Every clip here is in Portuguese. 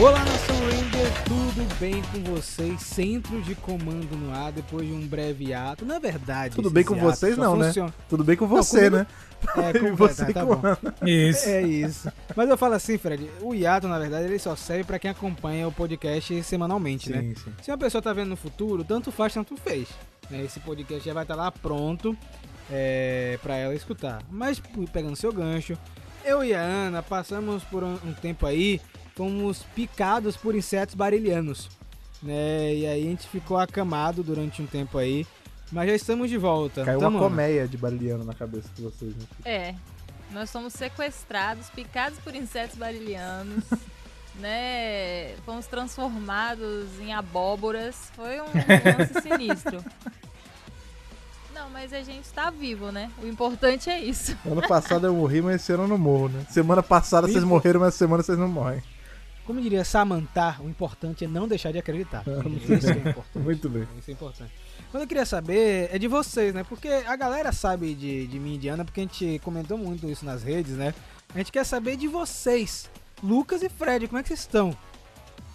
Olá, Nação Ranger, tudo bem com vocês? Centro de comando no ar depois de um breve ato. Na verdade, Tudo bem com vocês, não, né? funciona- Tudo bem com você, comigo- né? É, com você tá, tá com bom. Isso. É isso. Mas eu falo assim, Fred, o hiato, na verdade, ele só serve pra quem acompanha o podcast semanalmente, né? Sim, sim. Se uma pessoa tá vendo no futuro, tanto faz, tanto fez. né? Esse podcast já vai estar lá pronto é, para ela escutar. Mas pegando seu gancho, eu e a Ana passamos por um, um tempo aí, fomos picados por insetos barilhanos. Né? E aí a gente ficou acamado durante um tempo aí. Mas já estamos de volta. Caiu Tamo, uma colmeia de bariliano na cabeça de vocês. Né? É, nós somos sequestrados, picados por insetos barilhanos, né? Fomos transformados em abóboras. Foi um lance sinistro. Não, mas a gente tá vivo, né? O importante é isso. Ano passado eu morri, mas esse ano eu não morro, né? Semana passada vocês Vivo. morreram, mas essa semana vocês não morrem. Como diria Samantha, o importante é não deixar de acreditar. Muito Isso é bem. importante. Muito bem. Isso é importante. Mas eu queria saber é de vocês, né? Porque a galera sabe de, de mim e de Ana, porque a gente comentou muito isso nas redes, né? A gente quer saber de vocês, Lucas e Fred, como é que vocês estão?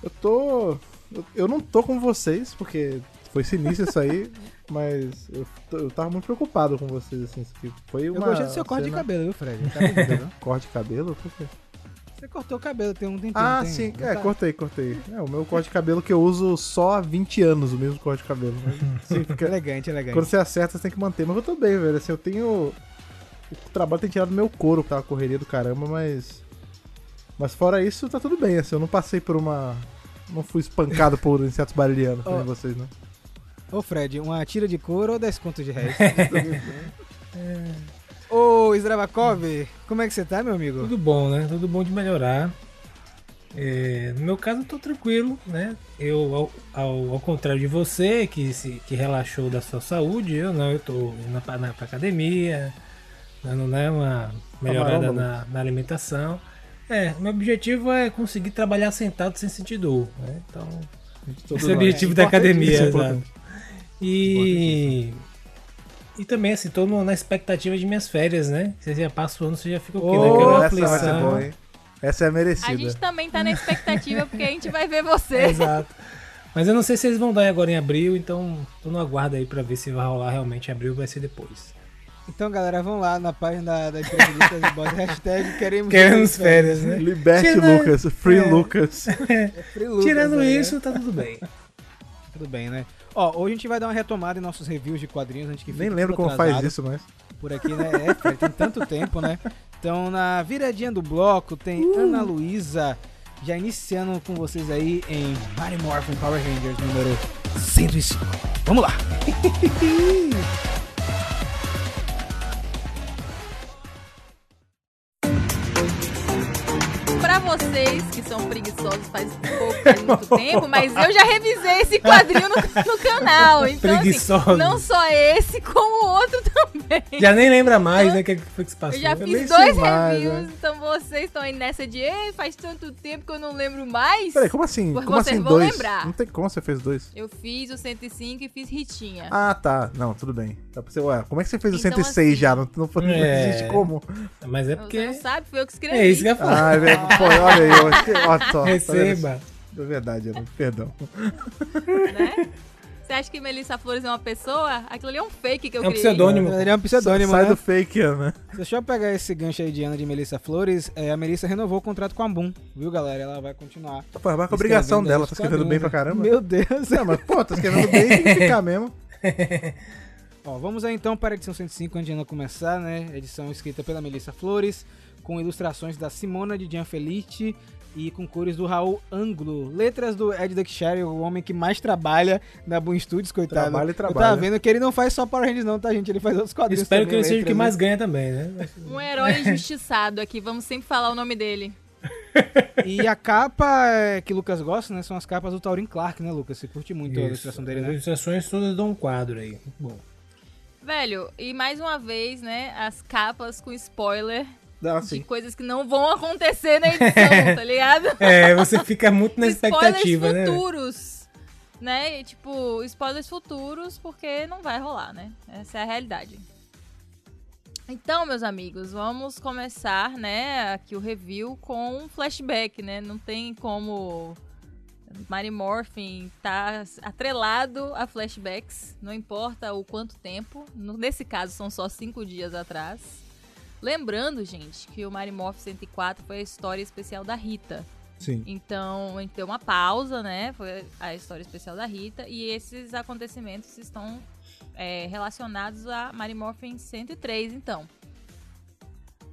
Eu tô. eu- Eu não tô com vocês, porque foi sinistro isso aí, mas eu, eu tava muito preocupado com vocês, assim. Foi Eu uma. gostei do seu corte de cabelo, viu, Fred? Tá viu? Corte de cabelo? Por quê? Você cortou o cabelo, tem um tempinho. Ah, tem? sim, é, tá? cortei, cortei. É, o meu corte de cabelo que eu uso só há 20 anos, o mesmo corte de cabelo. Mas, sim, fica- Elegante, elegante. Quando você acerta, você tem que manter. Mas eu tô bem, velho. Assim, eu tenho. O trabalho tem tirado meu couro, tá? A correria do caramba, mas. Mas fora isso, tá tudo bem. Assim, eu não passei por uma. Não fui espancado por insetos barilhanos, como Ó. vocês, né? Ô, Fred, uma tira de couro ou 10 contos de reais? Ô, Zdravakov, como é que você tá, meu amigo? Tudo bom, né? Tudo bom de melhorar. É, no meu caso, eu tô tranquilo, né? Eu, ao, ao, ao contrário de você, que, se, que relaxou da sua saúde, eu não, eu tô indo pra, na, pra academia, dando né, uma melhorada na, na alimentação. É, meu objetivo é conseguir trabalhar sentado sem sentir dor, né? Então, Todo esse é o objetivo da Importantíssimo, academia, exato. E. E também, assim, tô na expectativa de minhas férias, né? Você já passa o ano, você já fica o quê? Oh, Naquela Essa vai ser hein? Essa é A merecida. gente também tá na expectativa porque a gente vai ver você. Exato. Mas eu não sei se eles vão dar agora em abril, então tô no aguardo aí pra ver se vai rolar realmente em abril ou vai ser depois. Então, galera, vão lá na página da, da entrevista e bota hashtag queremos, Queremos férias, né? Liberte Tira- Lucas, Free É. Lucas. Free Lucas, Tirando né? isso, tá tudo bem. Tudo bem, né? Ó, hoje a gente vai dar uma retomada em nossos reviews de quadrinhos, antes que Nem lembro como faz isso, mas. Por aqui, né? É, tem tanto tempo, né? Então, na viradinha do bloco, tem Uh! Ana Luísa, já iniciando com vocês aí em Mighty Morphin Power Rangers número 105. Vamos lá! Pra vocês que são preguiçosos faz pouco, faz muito tempo, mas eu já revisei esse quadrinho no, no canal. Então, Preguiçosos. assim, não só esse, como o outro também. Já nem lembra mais, né? O que foi que se passou. Eu já fiz dois mais, reviews, né? então vocês estão aí nessa de Ei, faz tanto tempo que eu não lembro mais. Peraí, como assim? Vocês Como assim vão dois? lembrar. Não tem como você fez dois. Eu fiz o 105 e fiz Ritinha. Ah, tá. Não, tudo bem. Você, ué, como é que você fez o Então, 106 assim- já? Não, não, não É. existe como. Mas é Você porque. não sabe, foi eu que escrevi. É isso que eu ia falar. Ah, é Pô, olha aí. Ó, só, tá? Receba. É verdade, Ana, perdão. né? Você acha que Melissa Flores é uma pessoa? Aquilo ali é um fake que eu É um criei. pseudônimo. Ele é um pseudônimo, Sai né? do fake, Ana. Deixa eu pegar esse gancho aí de Ana de Melissa Flores. É, a Melissa renovou o contrato com a Boom, viu, galera? Ela vai continuar. Pô, mas com a obrigação dela, tá escrevendo bem pra caramba. Meu Deus! Não, mas, pô, tá escrevendo bem, tem que ficar mesmo. Ó, vamos aí então para a edição 105, antes de Ana começar, né? Edição escrita pela Melissa Flores, com ilustrações da Simona de Gianfelice e com cores do Raul Anglo. Letras do Ed Duckshire, o homem que mais trabalha na Boom Studios, coitado. Trabalha e Eu tava trabalha. vendo que ele não faz só Power Rangers não, tá, gente? Ele faz outros quadrinhos Espero que também, ele seja o que mais né? ganha também, né? Um herói injustiçado aqui, vamos sempre falar o nome dele. E a capa é, que o Lucas gosta, né? São as capas do Taurin Clark, né, Lucas? Você curte muito a Isso. ilustração dele, As né? ilustrações todas dão um quadro aí. Muito bom. Velho, e mais uma vez, né, as capas com spoiler Não, de coisas que não vão acontecer na edição, tá ligado? É, você fica muito na Spoilers expectativa, né? futuros. Né? E, tipo, spoilers futuros porque não vai rolar, né? Essa é a realidade. Então, meus amigos, vamos começar, né, aqui o review com um flashback, né? Não tem como Mary Morphin tá atrelado a flashbacks, não importa o quanto tempo. Nesse caso, são só cinco dias atrás. Lembrando, gente, que o Mary Morphin 104 foi a história especial da Rita. Sim. Então, a gente deu uma pausa, né? Foi a história especial da Rita. E esses acontecimentos estão é, relacionados a Mary Morphin 103, então.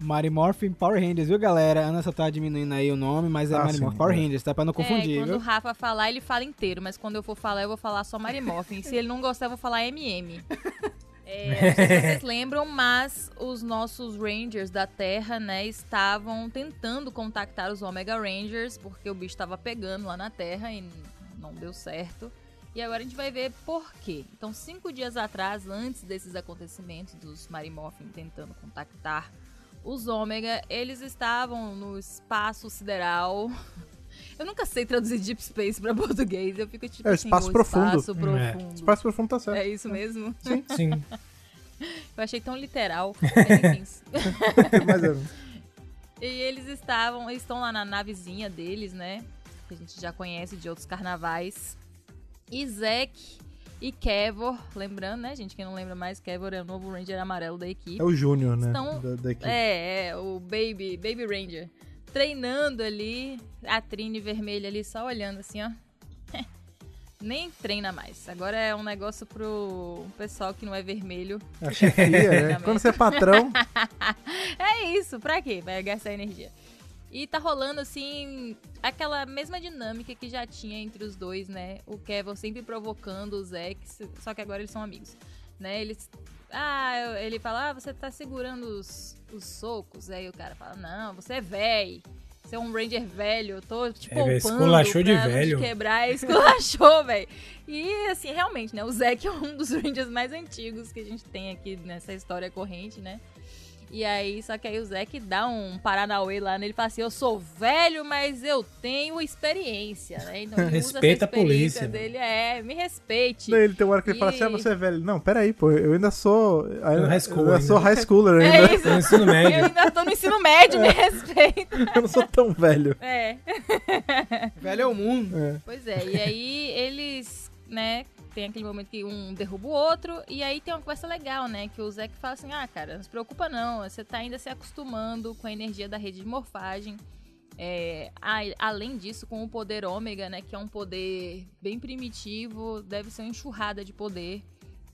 Mary Morphin Power Rangers, viu, galera? A Ana só tá diminuindo aí o nome, mas é Ah, Mary sim, Morphin Power é. Rangers, tá? Pra não confundir, é, quando viu? o Rafa falar, ele fala inteiro, mas quando eu for falar, eu vou falar só Mary Morphin. Se ele não gostar, eu vou falar MM. É, vocês lembram, mas os nossos Rangers da Terra, né, estavam tentando contactar os Omega Rangers, porque o bicho tava pegando lá na Terra e não deu certo. E agora a gente vai ver por quê. Então, cinco dias atrás, antes desses acontecimentos dos Mary Morphin tentando contactar os Ômega, eles estavam no espaço sideral. Eu nunca sei traduzir Deep Space pra português. Eu fico tipo É, assim, espaço profundo. Espaço É. profundo. Espaço profundo tá certo. É isso mesmo? Sim. Eu achei tão literal. Mas, é. e eles estavam, eles estão lá na navezinha deles, né? Que a gente já conhece de outros carnavais. E Zack e Kevor, lembrando, né, gente? Quem não lembra mais, Kevor é o novo Ranger amarelo da equipe. É o Júnior, né? Estão- Da, da equipe. É, é, o Baby, Baby Ranger. Treinando ali, a Trine vermelha ali só olhando assim, ó. Nem treina mais. Agora é um negócio pro pessoal que não é vermelho. A chefia, né? Quando você é patrão, É isso, pra quê? Vai gastar energia. E tá rolando, assim, aquela mesma dinâmica que já tinha entre os dois, né? O Kevin sempre provocando o Zack, só que agora eles são amigos, né? Eles... Ah, ele fala, ah, você tá segurando os, os socos. Aí o cara fala, não, você é véi. Você é um Ranger velho, eu tô te É, poupando velho, esculachou de te velho. quebrar, esculachou, velho. E, assim, realmente, né? O Zack é um dos Rangers mais antigos que a gente tem aqui nessa história corrente, né? E aí, só que aí o Zack dá um Paranauê lá nele e fala assim: Eu sou velho, mas eu tenho experiência, né? Então ele usa Respeita essa a polícia, experiência dele, é, me respeite. daí ele tem uma hora que ele fala assim: ah, E- você é velho. Não, peraí, pô, eu ainda sou. Ainda, high school eu ainda sou high schooler ainda. É isso. No ensino Eu médio. ainda tô no ensino médio, me respeita. Eu não sou tão velho. É. Velho é o mundo. É. Pois é, e aí eles, né, tem aquele momento que um derruba o outro, e aí tem uma conversa legal, né, que o Zack fala assim, ah, cara, não se preocupa não, você tá ainda se acostumando com a energia da rede de morfagem, é, a- além disso, com o poder ômega, né, que é um poder bem primitivo, deve ser uma enxurrada de poder.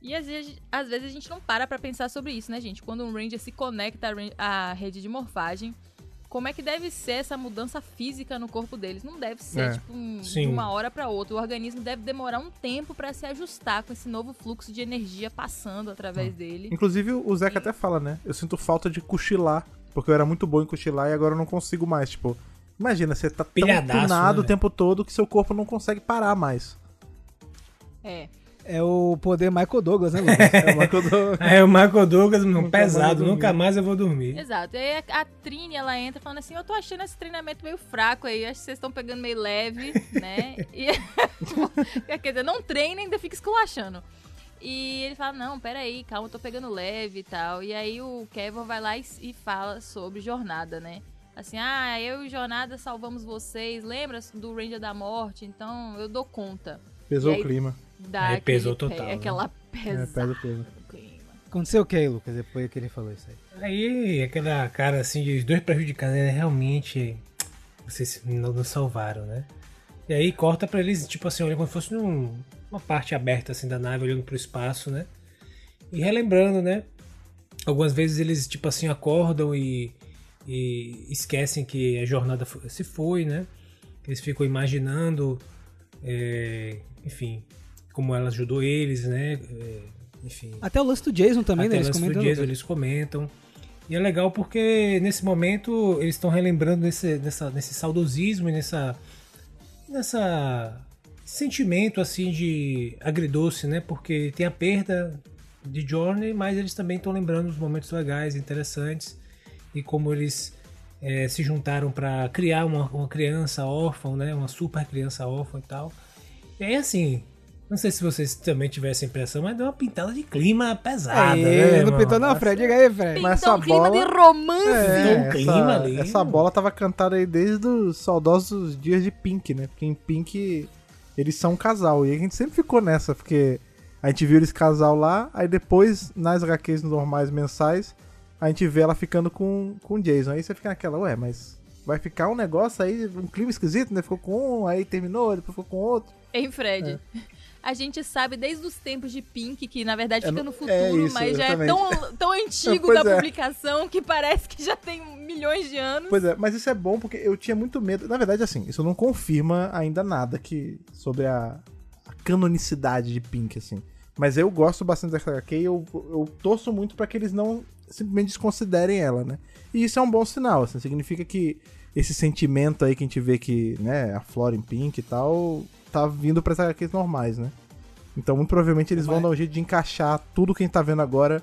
E às vezes, às vezes a gente não para pra pensar sobre isso, né, gente? Quando um Ranger se conecta à rede de morfagem, como é que deve ser essa mudança física no corpo deles? Não deve ser, É. tipo, um- de uma hora pra outra. O organismo deve demorar um tempo pra se ajustar com esse novo fluxo de energia passando através dele. Inclusive, o Zeca até fala, né? Eu sinto falta de cochilar. Porque eu era muito bom em cochilar e agora eu não consigo mais. Tipo, imagina, você tá tão tunado né, o tempo todo que seu corpo não consegue parar mais. É. É o poder Michael Douglas, né, Lucas? É uma coisa. É o Michael Douglas, pesado, nunca mais eu vou dormir. Exato. E aí a, a Trini, ela entra falando assim, eu tô achando esse treinamento meio fraco aí, acho que vocês estão pegando meio leve, né? E, quer dizer, não treina e ainda fica esculachando. E ele fala, não, peraí, calma, eu tô pegando leve e tal. E aí o Kevin vai lá e, e fala sobre jornada, né? Assim, ah, eu e Jornada salvamos vocês, lembra do Ranger da Morte? Então eu dou conta. Pesou aí- o clima. Dá Aí pesou aquele- total, é, né? Aquela É, pesada pesa o peso. clima. Aconteceu o que, Lucas, depois que ele falou isso aí? Aí, aquela cara assim, de os dois prejudicados, né? realmente vocês não nos salvaram, né? E aí corta pra eles, tipo assim, olha como se fosse num- uma parte aberta assim da nave, olhando pro espaço, né? E relembrando, né? Algumas vezes eles, tipo assim, acordam e, e esquecem que a jornada se foi, né? Eles ficam imaginando, é, enfim, como ela ajudou eles, né? É, enfim, Até o lance do Jason também, né? até Eles lance do comentam. Jason, eles comentam. E é legal porque nesse momento eles estão relembrando nesse, nessa, nesse saudosismo e nessa, nessa sentimento assim de agridoce, né? Porque tem a perda de Journey, mas eles também estão lembrando os momentos legais, interessantes e como eles eh, se juntaram para criar uma, uma criança órfã, né? Uma super criança órfã e tal. E aí assim, Não sei se vocês também tivessem impressão, mas deu uma pintada de clima pesada, Aí, né? não irmão? pintou não, Fred? Diga aí, Fred. Mas Pintou essa um clima bola- de romance. Tem um clima essa, ali. essa bola tava cantada aí desde os saudosos dias de Pink, né? Porque em Pink eles são um casal. E a gente sempre ficou nessa, porque a gente viu esse casal lá, aí depois, nas HQs normais mensais, a gente vê ela ficando com, com o Jason. Aí você fica naquela, ué, mas vai ficar um negócio aí, um clima esquisito, né? Ficou com um, aí terminou, depois ficou com outro. Hein, Fred? A gente sabe desde os tempos de Pink, que na verdade É fica no- no futuro, é isso, mas já é tão, tão antigo da é. publicação que parece que já tem milhões de anos. Pois é, mas isso é bom porque eu tinha muito medo. Na verdade, assim, isso não confirma ainda nada que sobre a, a canonicidade de Pink, assim. Mas eu gosto bastante dessa HQ e eu, eu torço muito pra que eles não simplesmente desconsiderem ela, né? E isso é um bom sinal, assim, significa que esse sentimento aí que a gente vê que, né, a Flora em Pink e tal, tá vindo pras HQs normais, né? Então, muito provavelmente eles vão Mas- dar um jeito de encaixar tudo que a gente tá vendo agora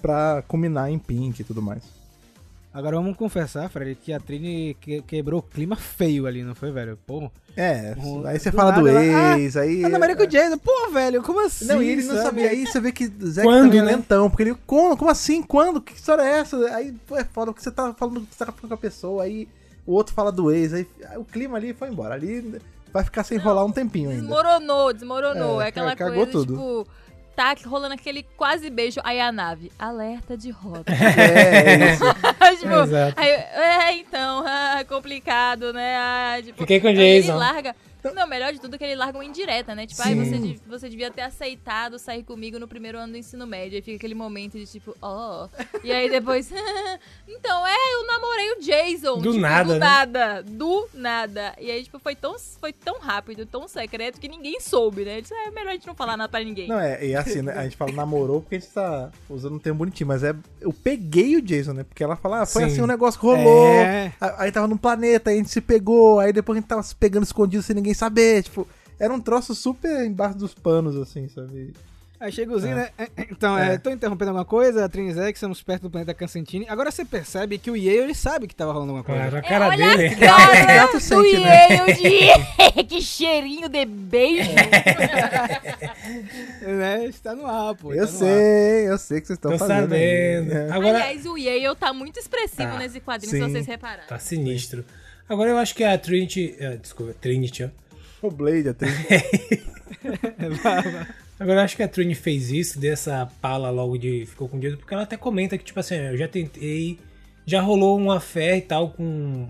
pra culminar em Pink e tudo mais. Agora vamos confessar, Fred, que a Trini que- quebrou o clima feio ali, não foi, velho? Pô. É, Um- aí você do fala do nada ela- ex, aí. Ana Maria com o Jason, pô, velho, como assim? Não, e ele não sabia. Aí você vê que o Zack Quando, tá né? lentão, porque ele. Como, como assim? Quando? Que história é essa? Aí, pô, é foda, porque você tá falando que você tá falando com a pessoa, aí o outro fala do ex, aí, aí o clima ali foi embora. Ali vai ficar sem rolar um tempinho ainda. Desmoronou, desmoronou. É, É, aquela cagou coisa, tudo. tipo, tá rolando aquele quase beijo, aí a nave, alerta de rota. É, é isso. tipo, aí, é, então, ah, complicado, né? Ah, tipo, Fiquei com o aí Ele Jason. larga. Não, melhor de tudo é que ele larga uma indireta, né? Tipo, aí Sim. você, você devia ter aceitado sair comigo no primeiro ano do ensino médio. Aí fica aquele momento de tipo, ó. E aí depois. então, é, eu namorei o Jason. Do tipo, nada, Do né? nada. Do nada. E aí, tipo, foi tão, foi tão rápido, tão secreto que ninguém soube, né? Disse, é melhor a gente não falar nada pra ninguém. Não, é, e assim, né? A gente fala namorou porque a gente tá usando um termo bonitinho, mas é. Eu peguei o Jason, né? Porque ela fala, ah, foi Sim. assim um negócio que rolou. É. Aí aí tava num planeta, aí a gente se pegou, aí depois a gente tava se pegando escondido sem ninguém saber. Tipo, era um troço super embaixo dos panos, assim, sabe? Aí chega o Zinho, né? Então, é. É. tô interrompendo alguma coisa, a Trini e Zack, estamos perto do planeta Cancentini. Agora você percebe que o Yale, ele sabe que tava rolando alguma coisa. Claro, a É, cara olha dele. a cara Gato do sente? Yale de... que cheirinho de beijo. Né? Está no ar, pô. eu ar. sei, eu sei que vocês estão Tô fazendo. aí. sabendo. É. Agora, Aliás, o Yale tá muito expressivo Tá. nesse quadrinho, Sim. se vocês repararam. tá sinistro. Agora eu acho que a Trinity. desculpa, Trinity, ó. O Blade, até. Agora eu acho que a Trini fez isso, dessa pala logo de ficou com Jason, porque ela até comenta que, tipo assim, eu já tentei, já rolou uma fé e tal com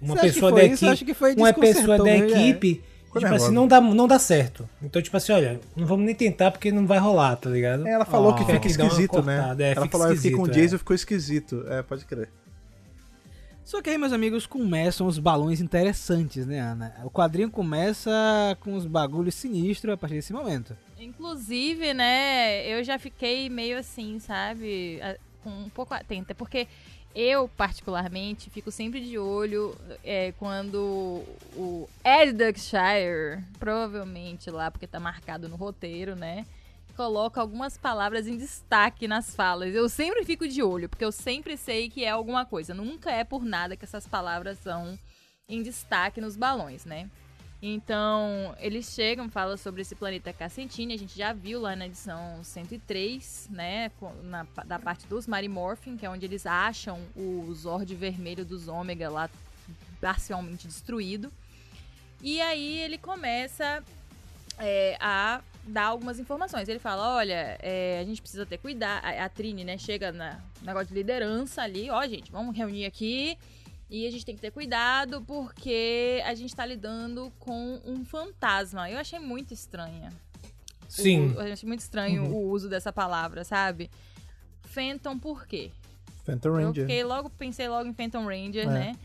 uma Você pessoa da isso? equipe. Uma pessoa da é. equipe. Ficou Tipo assim, não dá, não dá certo. Então, tipo assim, olha, não vamos nem tentar porque não vai rolar, tá ligado? Ela falou Ah. que fica esquisito, né? é, Ela fica falou, eu fiquei com o Jason é. ficou esquisito. É, pode crer. Só que aí, meus amigos, começam os balões interessantes, né, Ana? O quadrinho começa com os bagulhos sinistros a partir desse momento. Inclusive, né, eu já fiquei meio assim, sabe? Com um pouco atenta, porque eu, particularmente, fico sempre de olho é, quando o Ed Duckshire, provavelmente lá, porque tá marcado no roteiro, né? Coloca algumas palavras em destaque nas falas. Eu sempre fico de olho, porque eu sempre sei que é alguma coisa. Nunca é por nada que essas palavras são em destaque nos balões, né? Então, eles chegam, falam sobre esse planeta Cassentine, a gente já viu lá na edição 103, né, na, da parte dos Marimorphin, que é onde eles acham o Zord vermelho dos Ômega lá parcialmente destruído. E aí ele começa é, a dar algumas informações. Ele fala, olha, é, a gente precisa ter cuidado. A, a Trini, né, chega na no negócio de liderança ali, ó, gente, vamos reunir aqui e a gente tem que ter cuidado porque a gente tá lidando com um fantasma. Eu achei muito estranha. Sim. O, eu achei muito estranho o uso dessa palavra, sabe? Phantom por quê? Phantom Eu Ranger. fiquei logo, pensei logo em Phantom Ranger, É. né?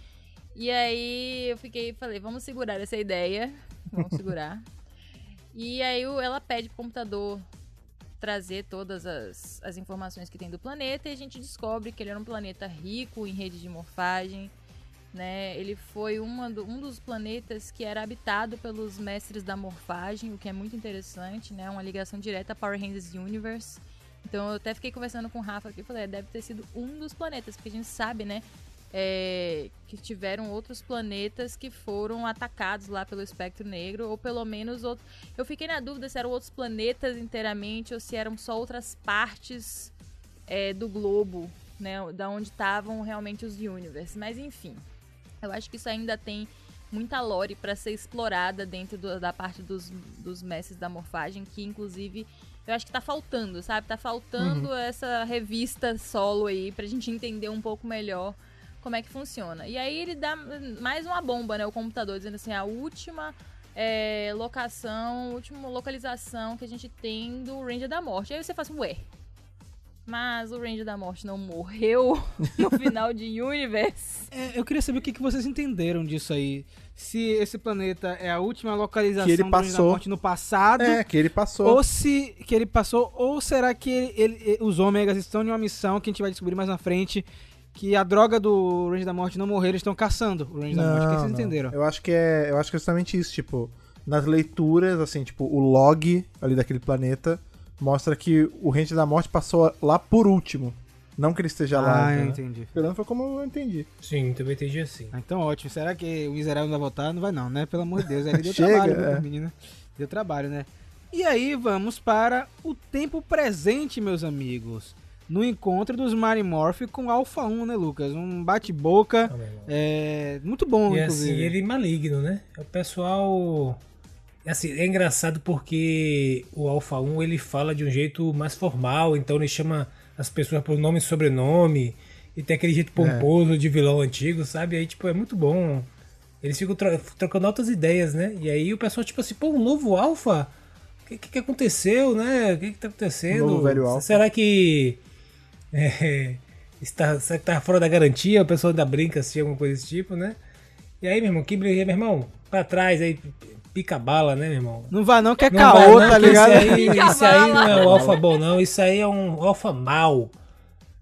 E aí eu fiquei, falei, vamos segurar essa ideia. Vamos segurar. E aí ela pede pro computador trazer todas as, as informações que tem do planeta e a gente descobre que ele era um planeta rico em rede de morfagem. Né? Ele foi uma do- um dos planetas que era habitado pelos mestres da morfagem, o que é muito interessante, né? Uma ligação direta a Power Rangers Universe. Então eu até fiquei conversando com o Rafa aqui falei, é, deve ter sido um dos planetas, porque a gente sabe, né? É, que tiveram outros planetas que foram atacados lá pelo espectro negro, ou pelo menos outro... eu fiquei na dúvida se eram outros planetas inteiramente ou se eram só outras partes é, do globo, né, da onde estavam realmente os universe. Mas enfim, eu acho que isso ainda tem muita lore para ser explorada dentro do, da parte dos, dos mestres da morfagem, que inclusive eu acho que tá faltando, sabe? Tá faltando uhum. essa revista solo aí pra gente entender um pouco melhor como é que funciona. E aí ele dá mais uma bomba, né? O computador, dizendo assim, a última é, locação, última localização que a gente tem do Ranger da Morte. Aí você fala assim, ué, mas o Ranger da Morte não morreu no final de Universe. É, eu queria saber o que, que vocês entenderam disso aí. Se esse planeta é a última localização que ele do passou. Ranger da Morte no passado. É, que ele passou. Ou se que ele passou, ou será que ele, ele, os Ômegas estão em uma missão que a gente vai descobrir mais na frente que a droga do Range da Morte não morrer, eles estão caçando o Range não, da Morte. O que vocês não. entenderam? Eu acho que é, eu acho que é justamente isso, tipo, nas leituras, assim, tipo, o log ali daquele planeta mostra que o Range da Morte passou lá por último. Não que ele esteja ah, lá. eu entendeu? entendi. Pelo menos foi como eu entendi. Sim, também entendi assim. Ah, então ótimo. Será que o Israel não vai voltar? Não vai não, né? Pelo amor de Deus. Ele deu Chega, trabalho é. pro menino. Deu trabalho, né? E aí vamos para o tempo presente, meus amigos. No encontro dos Marimorph com Alpha 1, né, Lucas? Um bate-boca irmão. é, muito bom, E assim, inclusive. ele maligno, né? O pessoal. Assim, é engraçado porque o Alpha 1 ele fala de um jeito mais formal, então ele chama as pessoas por nome e sobrenome, e tem aquele jeito pomposo de vilão antigo, sabe? Aí, tipo, é muito bom. Eles ficam tro- trocando altas ideias, né? E aí o pessoal, tipo assim, pô, um novo Alpha? O que, que, que aconteceu, né? O que, que tá acontecendo? Novo velho Alpha. Será que. É, está, será que tá fora da garantia? O pessoal ainda brinca assim, alguma coisa desse tipo, né? E aí, meu irmão, que briga, meu irmão? Pra trás aí, pica a bala, né, meu irmão? Não vai não, que é Não caô, vai não, tá ligado? Isso aí, isso aí não é um alfa bom, não. Isso aí é um alfa mal.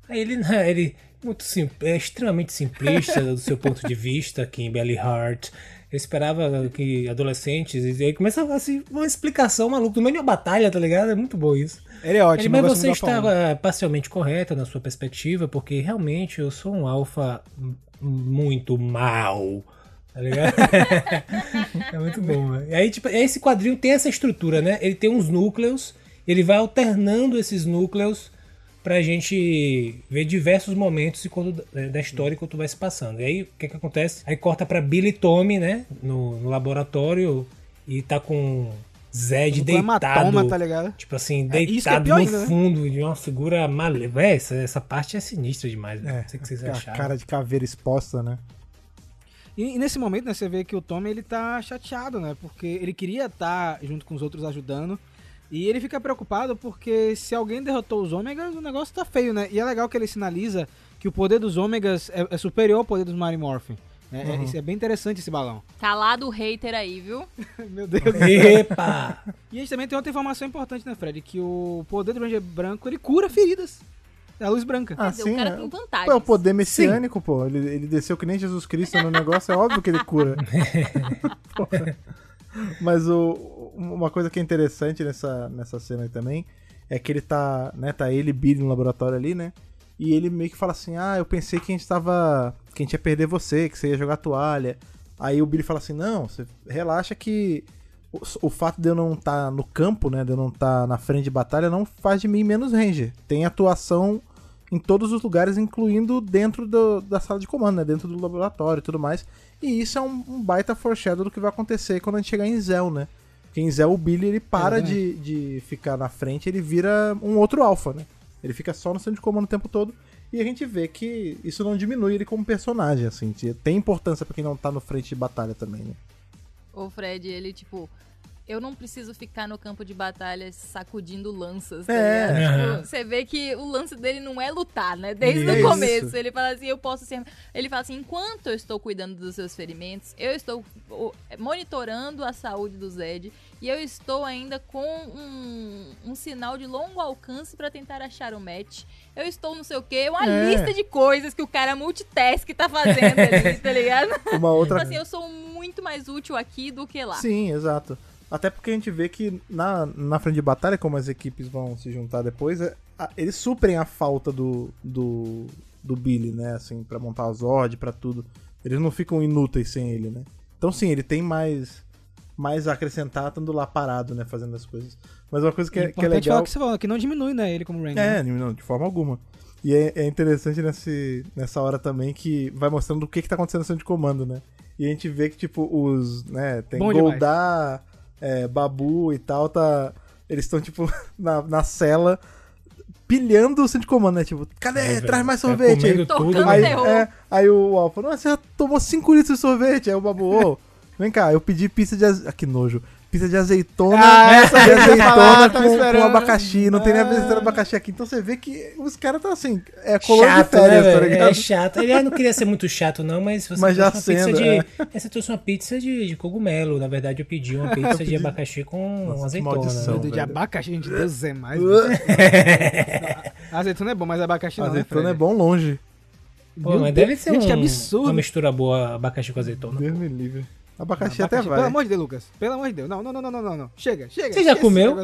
Aí ele, né, ele muito sim, é extremamente simplista do seu ponto de vista, Kimberly Hart. Eu esperava que adolescentes. E aí começa assim, uma explicação maluca. No meio de uma batalha, tá ligado? É muito bom isso. Ele é ótimo. Ele, mas você muito do Alpha 1. estava parcialmente correto na sua perspectiva, porque realmente eu sou um alfa muito mal. Tá ligado? é muito bom, velho. E aí, tipo, esse quadrinho tem essa estrutura, né? Ele tem uns núcleos, ele vai alternando esses núcleos pra gente ver diversos momentos eh, da história enquanto vai se passando. E aí, o que que acontece? Aí corta pra Billy e Tommy, né? No, no laboratório e tá com Zed Com deitado. hematoma, tá ligado? Tipo assim, É, é deitado pior no ainda, né? fundo de uma figura malévola. Véi, essa, essa parte é sinistra demais, velho. É, Não sei o que vocês a acharam. cara de caveira exposta, né? E, e nesse momento, né, você vê que o Tommy, ele tá chateado, né? Porque ele queria estar junto com os outros ajudando. E ele fica preocupado porque se alguém derrotou os ômegas, o negócio tá feio, né? E é legal que ele sinaliza que o poder dos ômegas é, é superior ao poder dos Marimorph. É, é- Uhum. isso é bem interessante esse balão. Calado o hater aí, viu? Meu Deus. Epa! E a gente também tem outra informação importante, né, Fred? Que o poder do Ranger branco, ele cura feridas. É a luz branca. Ah, Quer dizer, sim, o cara é. tem Pô, vantagens. é o poder messiânico, pô. Ele, ele desceu que nem Jesus Cristo no negócio, é óbvio que ele cura. Mas o, uma coisa que é interessante nessa, nessa cena aí também é que ele tá, né, tá ele e Billy no laboratório ali, né? E ele meio que fala assim: "Ah, eu pensei que a gente tava, que a gente ia perder você, que você ia jogar toalha". Aí o Billy fala assim: "Não, você relaxa que o, o fato de eu não estar no campo, né, de eu não estar na frente de batalha não faz de mim menos ranger. Tem atuação em todos os lugares, incluindo dentro do- da sala de comando, né? Dentro do laboratório e tudo mais. E isso é um, um baita foreshadow do que vai acontecer quando a gente chegar em Zell, né? Porque em Zell o Billy ele para de, de ficar na frente, ele vira um outro alfa, né? Ele fica só no centro de comando o tempo todo. E a gente vê que isso não diminui ele como personagem, assim. Tem importância pra quem não tá no frente de batalha também, né? O Fred, ele, tipo, eu não preciso ficar no campo de batalha sacudindo lanças, tá É. Tipo, você vê que o lance dele não é lutar, né? Desde Isso. o começo. Ele fala assim, eu posso ser... Ele fala assim, enquanto eu estou cuidando dos seus ferimentos, eu estou monitorando a saúde do Zed e eu estou ainda com um, um sinal de longo alcance pra tentar achar o match. Eu estou não sei o quê, uma É. lista de coisas que o cara multitask tá fazendo ali, tá ligado? Uma outra. Tipo assim, eu sou muito mais útil aqui do que lá. Sim, exato. Até porque a gente vê que na, na frente de batalha, como as equipes vão se juntar depois, é- a- eles suprem a falta do, do, do Billy, né? Assim, pra montar as Zord, pra tudo. Eles não ficam inúteis sem ele, né? Então sim, ele tem mais mais a acrescentar estando lá parado, né? Fazendo as coisas. Mas uma coisa que, é, que é legal. o que você falou, que não diminui, né, ele como Ranger. É, não, de forma alguma. E é, é interessante nesse, nessa hora também que vai mostrando o que, que tá acontecendo no centro de comando, né? E a gente vê que, tipo, os. né, tem Bom demais. É, Babu e tal, tá. Eles estão, tipo, na, na cela pilhando o centro de comando, né? Tipo, cadê? É, Traz mais Tá sorvete aí. tudo, Tocando Aí, terror. é, aí o Alfa, nossa, você já tomou 5 litros de sorvete. Aí o Babu, ô, vem cá, eu pedi pizza de azeitona. Ah, que nojo. Pizza de azeitona. Ah, essa de azeitona com, esperando. com abacaxi. Não tem nem Ah. azeitona de abacaxi aqui. Então você vê que os caras tá assim, é color de Chato, férias, né, tá ligado? É chato. Ele não queria ser muito chato, não, mas você Mas já trouxe uma sendo, pizza é. de. Essa trouxe uma pizza de, de cogumelo. Na verdade, eu pedi uma pizza de abacaxi com Nossa, azeitona. maldição. né? De abacaxi, gente, Deus é mais. Azeitona é bom, mas abacaxi não, né, Azeitona é Fred? bom longe. Pô, Meu mas Deus, deve ser gente, um- que absurdo. uma mistura boa abacaxi com azeitona. Deus me livre. Abacaxi, Não, até abacaxi, vai. Pelo amor de Deus, Lucas. Pelo amor de Deus. Não, não, não, não, não, não. não. Chega, chega. Você já comeu?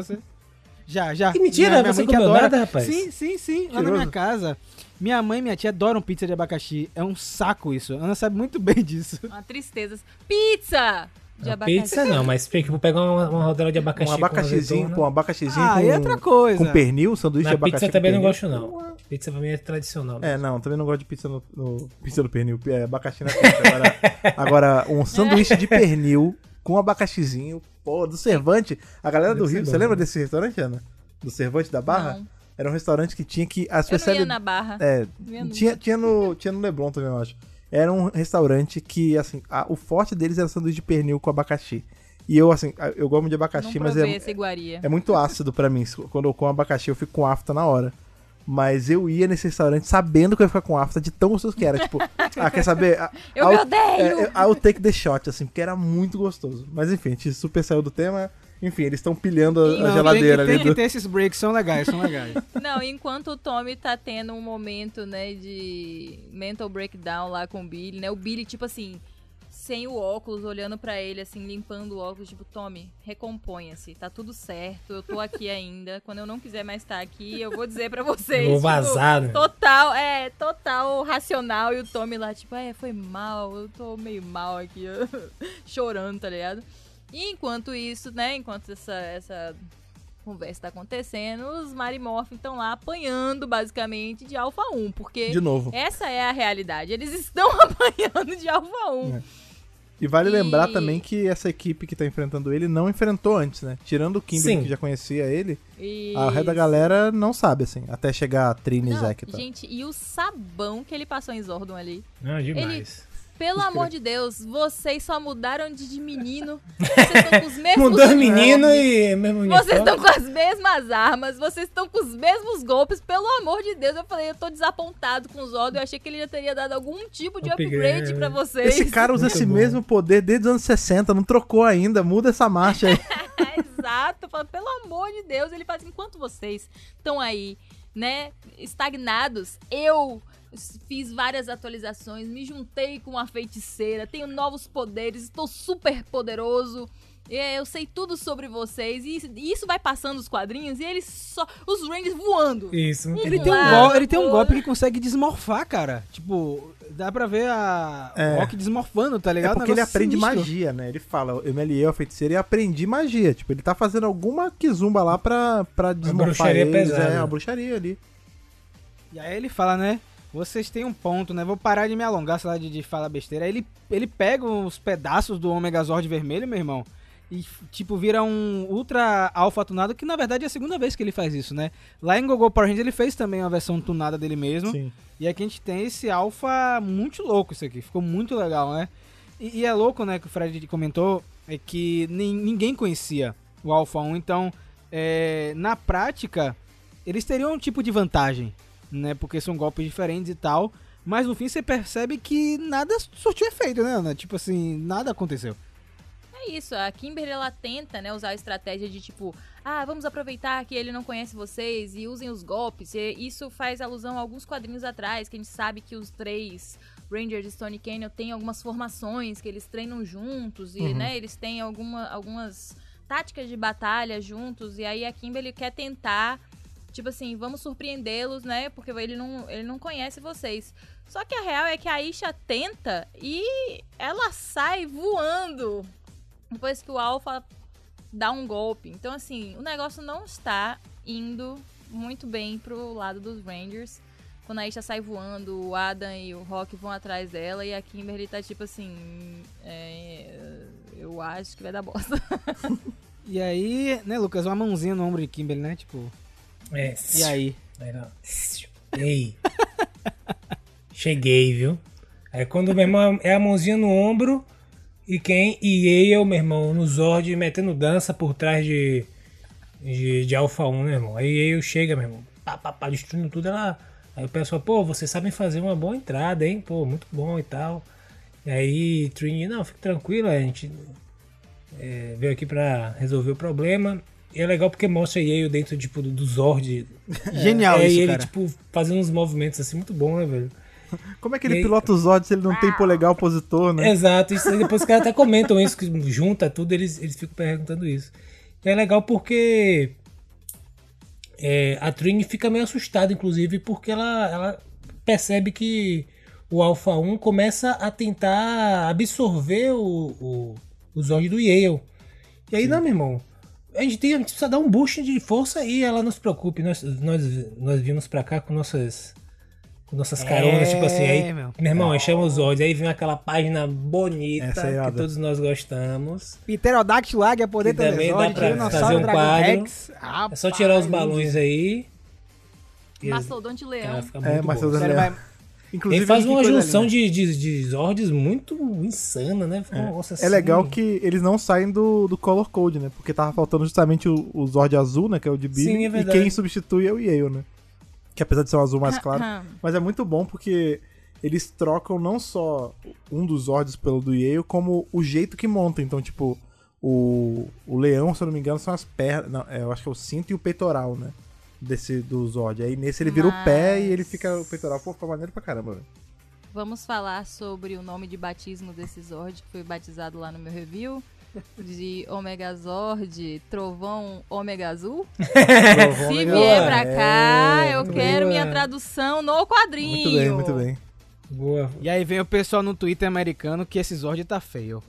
Já, já. Que mentira, Minha- minha você que comeu adora. nada, rapaz? Sim, sim, sim. Lá na minha casa, minha mãe e minha tia adoram pizza de abacaxi. É um saco isso. Ana sabe muito bem disso. Uma tristeza. Pizza de abacaxi. pizza não, mas vou pegar uma, uma rodela de abacaxi. Um abacaxizinho, com com um abacaxizinho Ah, com, e outra coisa. com pernil, um sanduíche de Na abacaxi pizza com também não gosto, não. Pizza pra mim é tradicional. É, não, também não gosto de pizza no, no- pizza do pernil, é abacaxi na pizza. Agora, agora, um sanduíche de pernil com abacaxizinho, pô, do Cervante. A galera do Deve Rio, bom, você lembra né? desse restaurante, Ana? Do Cervante da Barra? Não. Era um restaurante que tinha que a Eu não ia especialidade na barra. É, tinha, tinha, no, tinha no Leblon também, eu acho. Era um restaurante que, assim, a- o forte deles era sanduíche de pernil com abacaxi. E eu, assim, eu gosto de abacaxi, mas é, é muito ácido pra mim. Quando eu como abacaxi, eu fico com afta na hora. Mas eu ia nesse restaurante sabendo que eu ia ficar com afta de tão gostoso que era. Tipo, ah, quer saber? Ah, Eu I'll- me odeio! é, é, I'll take the shot, assim, porque era muito gostoso. Mas enfim, a gente super saiu do tema. Enfim, eles estão pilhando a, a Não, geladeira tem que, ali. tem que do- ter esses breaks, são legais, são legais. Não, enquanto o Tommy tá tendo um momento, né, de mental breakdown lá com o Billy, né? O Billy, tipo assim, sem o óculos, olhando pra ele, assim, limpando o óculos, tipo, Tommy, recomponha-se, tá tudo certo, eu tô aqui ainda. Quando eu não quiser mais estar aqui, eu vou dizer pra vocês. Vou tipo, vazar, né? Total, é, total racional. E o Tommy lá, tipo, é, foi mal, eu tô meio mal aqui, chorando, tá ligado? E enquanto isso, né, enquanto essa, essa conversa tá acontecendo, os Marimorph estão lá apanhando, basicamente, de Alpha 1, porque De novo. essa é a realidade. Eles estão apanhando de Alpha 1. É. E vale E- lembrar também que essa equipe que tá enfrentando ele não enfrentou antes, né? Tirando o Kimberly, Sim. que já conhecia ele, E... a ré da galera não sabe, assim. Até chegar a Trini e gente, e o sabão que ele passou em Zordon ali. Não, demais. Pelo amor de Deus, vocês só mudaram de, de menino. Vocês estão com os mesmos Mudou meninos e mesmo Vocês estão com as mesmas armas, vocês estão com os mesmos golpes, pelo amor de Deus. Eu falei, eu tô desapontado com os Zordon. Eu achei que ele já teria dado algum tipo de Upgrade. pra vocês. Esse cara usa Muito esse bom. mesmo poder desde os anos 60, não trocou ainda, muda essa marcha aí. Exato. Falo, pelo amor de Deus. Ele fala assim, enquanto vocês estão aí, né, estagnados, eu fiz várias atualizações, me juntei com a feiticeira, tenho novos poderes, estou super poderoso. é, Eu sei tudo sobre vocês e isso vai passando os quadrinhos e eles só. Os Rangers voando. Isso, muito Ele tem, um gol, ele tem um golpe que consegue desmorfar, cara. Tipo, dá pra ver a É. o Rock desmorfando, tá É ligado? porque ele Negócio aprende sinistro. magia, né? Ele fala, eu me aliei ao feiticeiro e aprendi magia. Tipo, ele tá fazendo alguma kizumba lá pra, pra desmorfar bruxaria eles. pesada. É, a bruxaria ali. E aí ele fala, né? Vocês têm um ponto, né? Vou parar de me alongar, sei lá, de, de falar besteira. Aí ele, ele pega os pedaços do Omegazord vermelho, meu irmão. E, tipo, vira um ultra alfa tunado, que na verdade é a segunda vez que ele faz isso, né? Lá em Gogo Power Rangers ele fez também uma versão tunada dele mesmo. Sim. E aqui a gente tem esse alfa muito louco isso aqui. Ficou muito legal, né? E, e é louco, né, que o Fred comentou, é que nin- ninguém conhecia o Alpha 1, então, é, na prática, eles teriam um tipo de vantagem, né? Porque são golpes diferentes e tal. Mas no fim você percebe que nada surtiu efeito, né, Ana? Tipo assim, nada aconteceu. É isso, a Kimberly ela tenta, né, usar a estratégia de tipo, ah, vamos aproveitar que ele não conhece vocês e usem os golpes. E isso faz alusão a alguns quadrinhos atrás, que a gente sabe que os três Rangers de Stone Canyon têm algumas formações, que eles treinam juntos e, Uhum. né, eles têm alguma, algumas táticas de batalha juntos. E aí a Kimberly quer tentar Tipo assim, vamos surpreendê-los, né? Porque ele não, ele não conhece vocês. Só que a real é que a Isha tenta e ela sai voando depois que o Alpha dá um golpe. Então, assim, o negócio não está indo muito bem pro lado dos Rangers. Quando a Isha sai voando, o Adam e o Rock vão atrás dela e a Kimberly tá tipo assim. É, eu acho que vai dar bosta. E aí, né, Lucas, uma mãozinha no ombro de Kimberly, né? Tipo, É. e aí? Ei. Cheguei, viu? Aí quando meu irmão é a mãozinha no ombro e quem? E eu, meu irmão, no Zord metendo dança por trás de, de, de Alpha 1, né, irmão? Aí eu chega, meu irmão, pá, pá, pá, destruindo tudo. Ela, aí o pessoal, pô, vocês sabem fazer uma boa entrada, hein? Pô, muito bom e tal. E aí, Trini, não, fique tranquilo, a gente é, veio aqui pra resolver o problema. E é legal porque mostra Yale dentro tipo, do, do Zord. Genial é, isso, e ele, cara. tipo, fazendo uns movimentos assim, muito bom, né, velho? Como é que ele E aí- pilota os Zod se ele não tem polegar opositor, né? Exato, isso aí depois os caras até comentam isso, que junta tudo, eles, eles ficam perguntando isso. E é legal porque é, a Trini fica meio assustada, inclusive, porque ela, ela percebe que o Alpha 1 começa a tentar absorver o, o, o Zord do Yale. E aí, não, meu irmão, a gente, tem, a gente precisa dar um boost de força aí, ela não se preocupe, nós, nós, nós vimos pra cá com nossas, com nossas caronas, tipo assim, aí, meu. meu irmão, aí chama os Zords, aí vem aquela página bonita é que todos nós gostamos. Pterodáctilo, águia, poder também dá pra fazer um dragão quadro. rex. É só tirar os balões aí. Mastodonte Leão. fica É, muito mas boa. todas- Sério, vai- Inclusive, Ele faz uma junção de, de, de Zords muito insana, né? Um É assim. legal que eles não saem do, do Color Code, né? Porque tava faltando justamente o, o Zord azul, né? Que é o de Billy. Sim, é e verdade. quem substitui é o Yale, né? Que apesar de ser um azul mais claro. Hum. mas é muito bom porque eles trocam não só um dos Zords pelo do Yale, como o jeito que monta. Então, tipo, o, o leão, se eu não me engano, são as pernas. Não, é, eu acho que é o cinto e o peitoral, né? Desse do Zord. Aí nesse ele vira o pé e Mas- ele fica o peitoral. Pô, fica maneiro pra caramba, velho. Vamos falar sobre o nome de batismo desse Zord que foi batizado lá no meu review. De Omegazord, Trovão Ômega Azul. Se vier pra É, cá, eu muito quero bem. minha tradução no quadrinho. Muito bem, muito bem. Boa. E aí vem o pessoal no Twitter americano que esse Zord tá feio.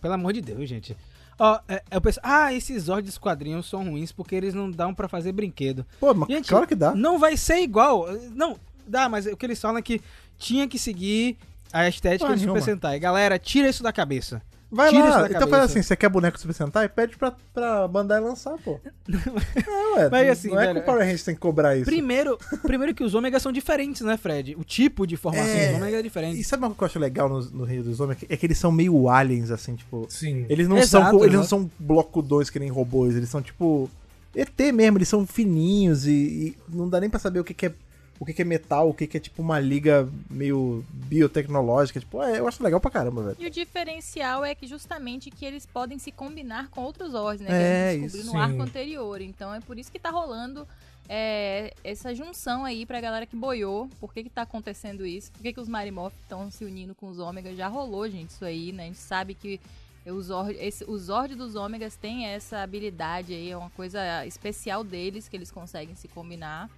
Pelo amor de Deus, gente. Ó, é, é o pessoal, ah, esses Zords dos quadrinhos são ruins porque eles não dão pra fazer brinquedo. Pô, mas Gente, claro que dá. Não vai ser igual. Não, dá, mas o que eles falam é que tinha que seguir a estética Porra do Super. Sentai. Galera, tira isso da cabeça. Vai Tira lá. Então cabeça. faz assim, você quer boneco Super Sentai? Pede pra, pra Bandai lançar, pô. Não, ué. Mas assim, não é velho, que o Power Rangers tem que cobrar isso. Primeiro, primeiro que os ômegas são diferentes, né, Fred? O tipo de formação É. dos ômegas é diferente. E sabe uma coisa que eu acho legal no, no Rio dos Homens? É que eles são meio aliens, assim, tipo... Sim. Eles não, Exato, são, eles não são blocudões que nem robôs, eles são tipo... ET mesmo, eles são fininhos e, e não dá nem pra saber o que, que é o que, que é metal, o que, que é tipo uma liga meio biotecnológica. Tipo, é, eu acho legal pra caramba, velho. E o diferencial é que justamente que eles podem se combinar com outros Zords, né? É, que a gente isso, no sim. arco anterior. Então é por isso que tá rolando é, essa junção aí pra galera que boiou. Por que que tá acontecendo isso? Por que que os Marimoth estão se unindo com os Ômegas? Já rolou, gente, isso aí, né? A gente sabe que o Zord, esse, o Zord dos Ômegas tem essa habilidade aí, é uma coisa especial deles, que eles conseguem se combinar.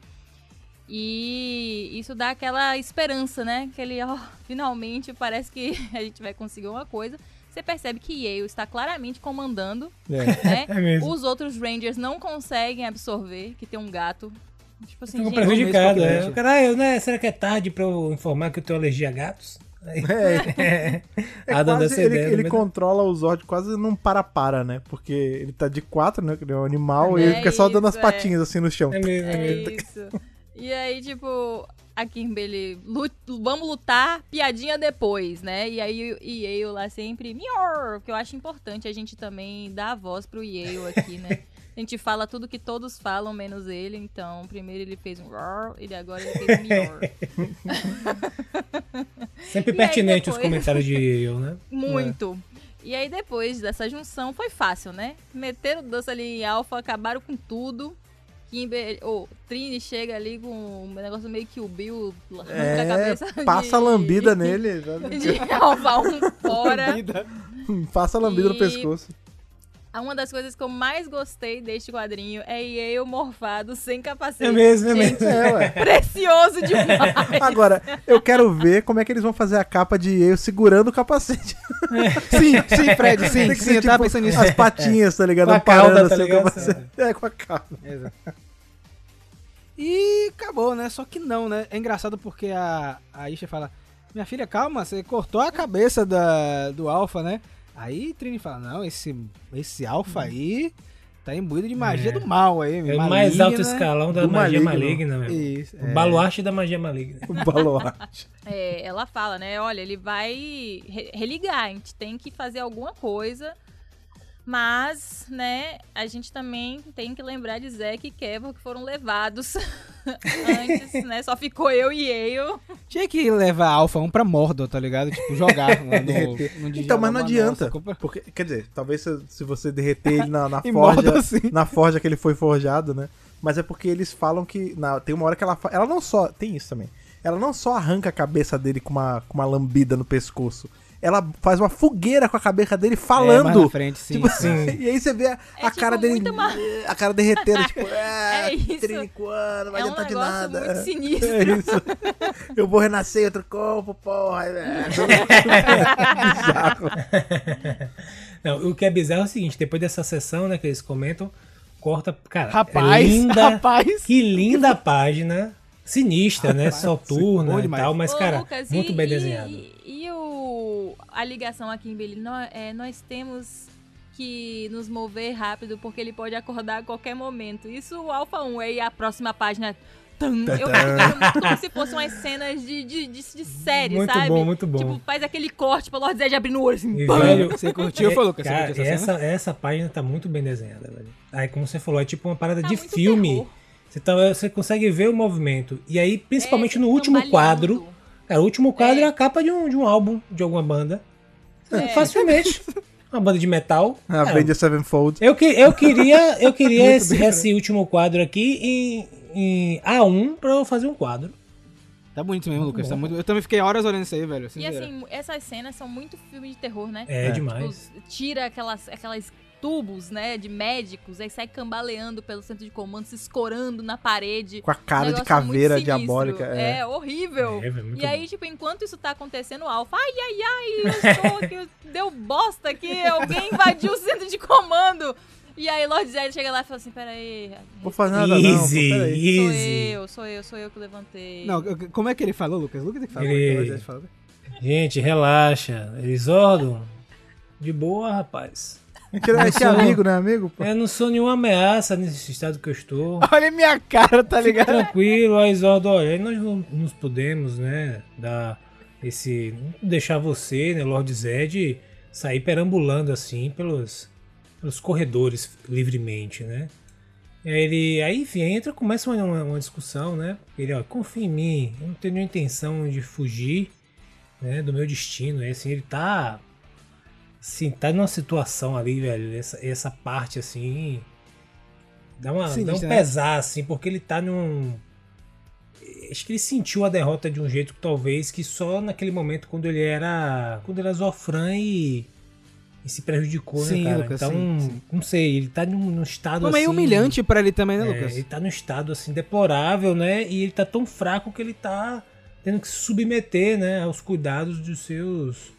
E isso dá aquela esperança, né? Aquele, ó, finalmente parece que a gente vai conseguir uma coisa. Você percebe que Yale está claramente comandando, É. né? É mesmo. Os outros Rangers não conseguem absorver que tem um gato. Tipo assim, Ficam gente, prejudicados, vamos é. ver, Caralho, né? Será que é tarde pra eu informar que eu tenho alergia a gatos? É, é Ah, dando quase, essa ele, ideia, ele controla o Zord quase num para-para, né? Porque ele tá de quatro, né? que Ele é um animal e ele É fica só dando as é. patinhas assim no chão. É mesmo, é É mesmo. isso. E aí, tipo, a Kimberly, "Lu- vamos lutar, piadinha depois, né? E aí o Yale lá sempre, mior, que eu acho importante a gente também dar a voz pro Yale aqui, né? A gente fala tudo que todos falam, menos ele, então primeiro ele fez um roar, e agora ele fez um mior. Sempre E pertinente os depois? comentários de eu, né? Muito. E aí depois dessa junção foi fácil, né? Meteram o doce ali em alfa, acabaram com tudo. Kimber, oh, Trini chega ali com um negócio meio que o Bill arranca a É, cabeça passa a de- lambida nele. De alfa um fora. Passa a lambida no E- pescoço. Uma das coisas que eu mais gostei deste quadrinho é Yale morfado sem capacete. É mesmo, é Gente, mesmo. É. Precioso demais. Agora, eu quero ver como é que eles vão fazer a capa de eu segurando o capacete. Sim, sim, Fred, sim, Tem que sim, ser eu tava tipo pensando nisso. as patinhas, tá ligado? Com a cauda, tá assim ligado? capacete. É, com a cauda. Exato. E acabou, né? Só que não, né? É engraçado porque a, a Isha fala: Minha filha, calma, você cortou a cabeça da, do Alpha, né? Aí Trini fala: Não, esse, esse Alpha aí tá imbuído de magia É. do mal aí. É o mais alto escalão da magia maligno. maligna, meu. Isso. O é. baluarte da magia maligna. O baluarte. É, ela fala, né? Olha, ele vai re- religar, a gente tem que fazer alguma coisa. Mas, né, a gente também tem que lembrar de Zack e Kevin que foram levados antes, né? Só ficou eu e eu. Tinha que levar Alpha 1 pra Mordor, tá ligado? Tipo, jogar lá no, no Então, mas não adianta. Nossa, Porque, quer dizer, talvez se, se você derreter ele na, na forja, Mordor, sim. na forja que ele foi forjado, né? Mas é porque eles falam que na- tem uma hora que ela ela não só tem isso também. Ela não só arranca a cabeça dele com uma, com uma lambida no pescoço. Ela faz uma fogueira com a cabeça dele É, mais falando. na frente, sim. tipo sim. e aí você vê a, É, a tipo, cara dele. muito ma- A cara derretendo, tipo, é, É isso. trinicuando, não vai é um adiantar de negócio nada. muito sinistro. É isso. Eu vou renascer em outro corpo, porra. É. Bizarro. Não, o que é bizarro é o seguinte, depois dessa sessão, né, que eles comentam, corta, cara, Rapaz, é linda, rapaz. que linda página, sinistra, né, soturna e tal, mas, Ô, cara, Lucas, muito e- bem desenhado. E, e o, a ligação aqui em Billy? Nós, é, nós temos que nos mover rápido porque ele pode acordar a qualquer momento. Isso o Alpha 1. Aí a próxima página. tum, eu muito como se fossem umas cenas de, de, de, de série, Muito sabe? bom, muito bom. Tipo, faz aquele corte pra Lord Zed abrindo o olho assim. E, velho, Você curtiu, é, Cara, curtiu essa essa, essa página tá muito bem desenhada, velho. Aí, como você falou, é tipo uma parada Tá de muito filme. terror. Você, tá, você consegue ver o movimento. E aí, principalmente É, no último quadro. Cara, o último quadro é, É. a capa de um, de um álbum, de alguma banda. É. Facilmente. Uma banda de metal. A Cara, Avenger Sevenfold. eu, que, eu queria, eu queria esse, bem, esse último quadro aqui em, em A1 pra eu fazer um quadro. Tá bonito mesmo, Lucas. Tá muito... Eu também fiquei horas olhando isso aí, velho. E assim, essas cenas são muito filme de terror, né? É, É. demais. Tipo, tira aquelas, aquelas tubos, né, de médicos, aí sai cambaleando pelo centro de comando, se escorando na parede. Com a cara de Negócio caveira diabólica. É, É. horrível. É, muito e aí, tipo, enquanto isso tá acontecendo, o Alpha, ai, ai, ai, eu estou aqui, deu bosta aqui, alguém invadiu o centro de comando. E aí, Lord Zed chega lá e fala assim, peraí, Vou fazer nada não. pô, Easy, sou easy. eu, sou eu, sou eu que levantei. Não, como é que ele falou, Lucas? Lucas tem que falar. Ele- é que ele. Gente, relaxa. Exordo. De boa, rapaz. É que, é que é Não sou- amigo, né, amigo? Pô. Eu não sou nenhuma ameaça nesse estado que eu estou. Olha minha cara, tá Fique ligado? tranquilo, ó, Isoldo, olha, nós não nos podemos, né, dar esse... não deixar você, né, Lord Zed, sair perambulando assim pelos, pelos corredores livremente, né. E aí ele, aí enfim, entra, começa uma, uma, discussão, né, ele, ó, confia em mim, eu não tenho nenhuma intenção de fugir, né, do meu destino, aí assim, ele tá... Assim, tá numa situação ali, velho, essa, essa parte assim... Dá, uma, dá um né? pesar, assim, porque ele tá num. Acho que ele sentiu a derrota de um jeito que talvez que só naquele momento quando ele era. Quando ele era Zofran e. e se prejudicou, Sim, né, cara? Lucas, então, sim, não sei, ele tá num, num estado Foi meio assim. humilhante pra ele também, né, é, Lucas? ele tá num estado assim deplorável, né? E ele tá tão fraco que ele tá tendo que se submeter, né, aos cuidados dos seus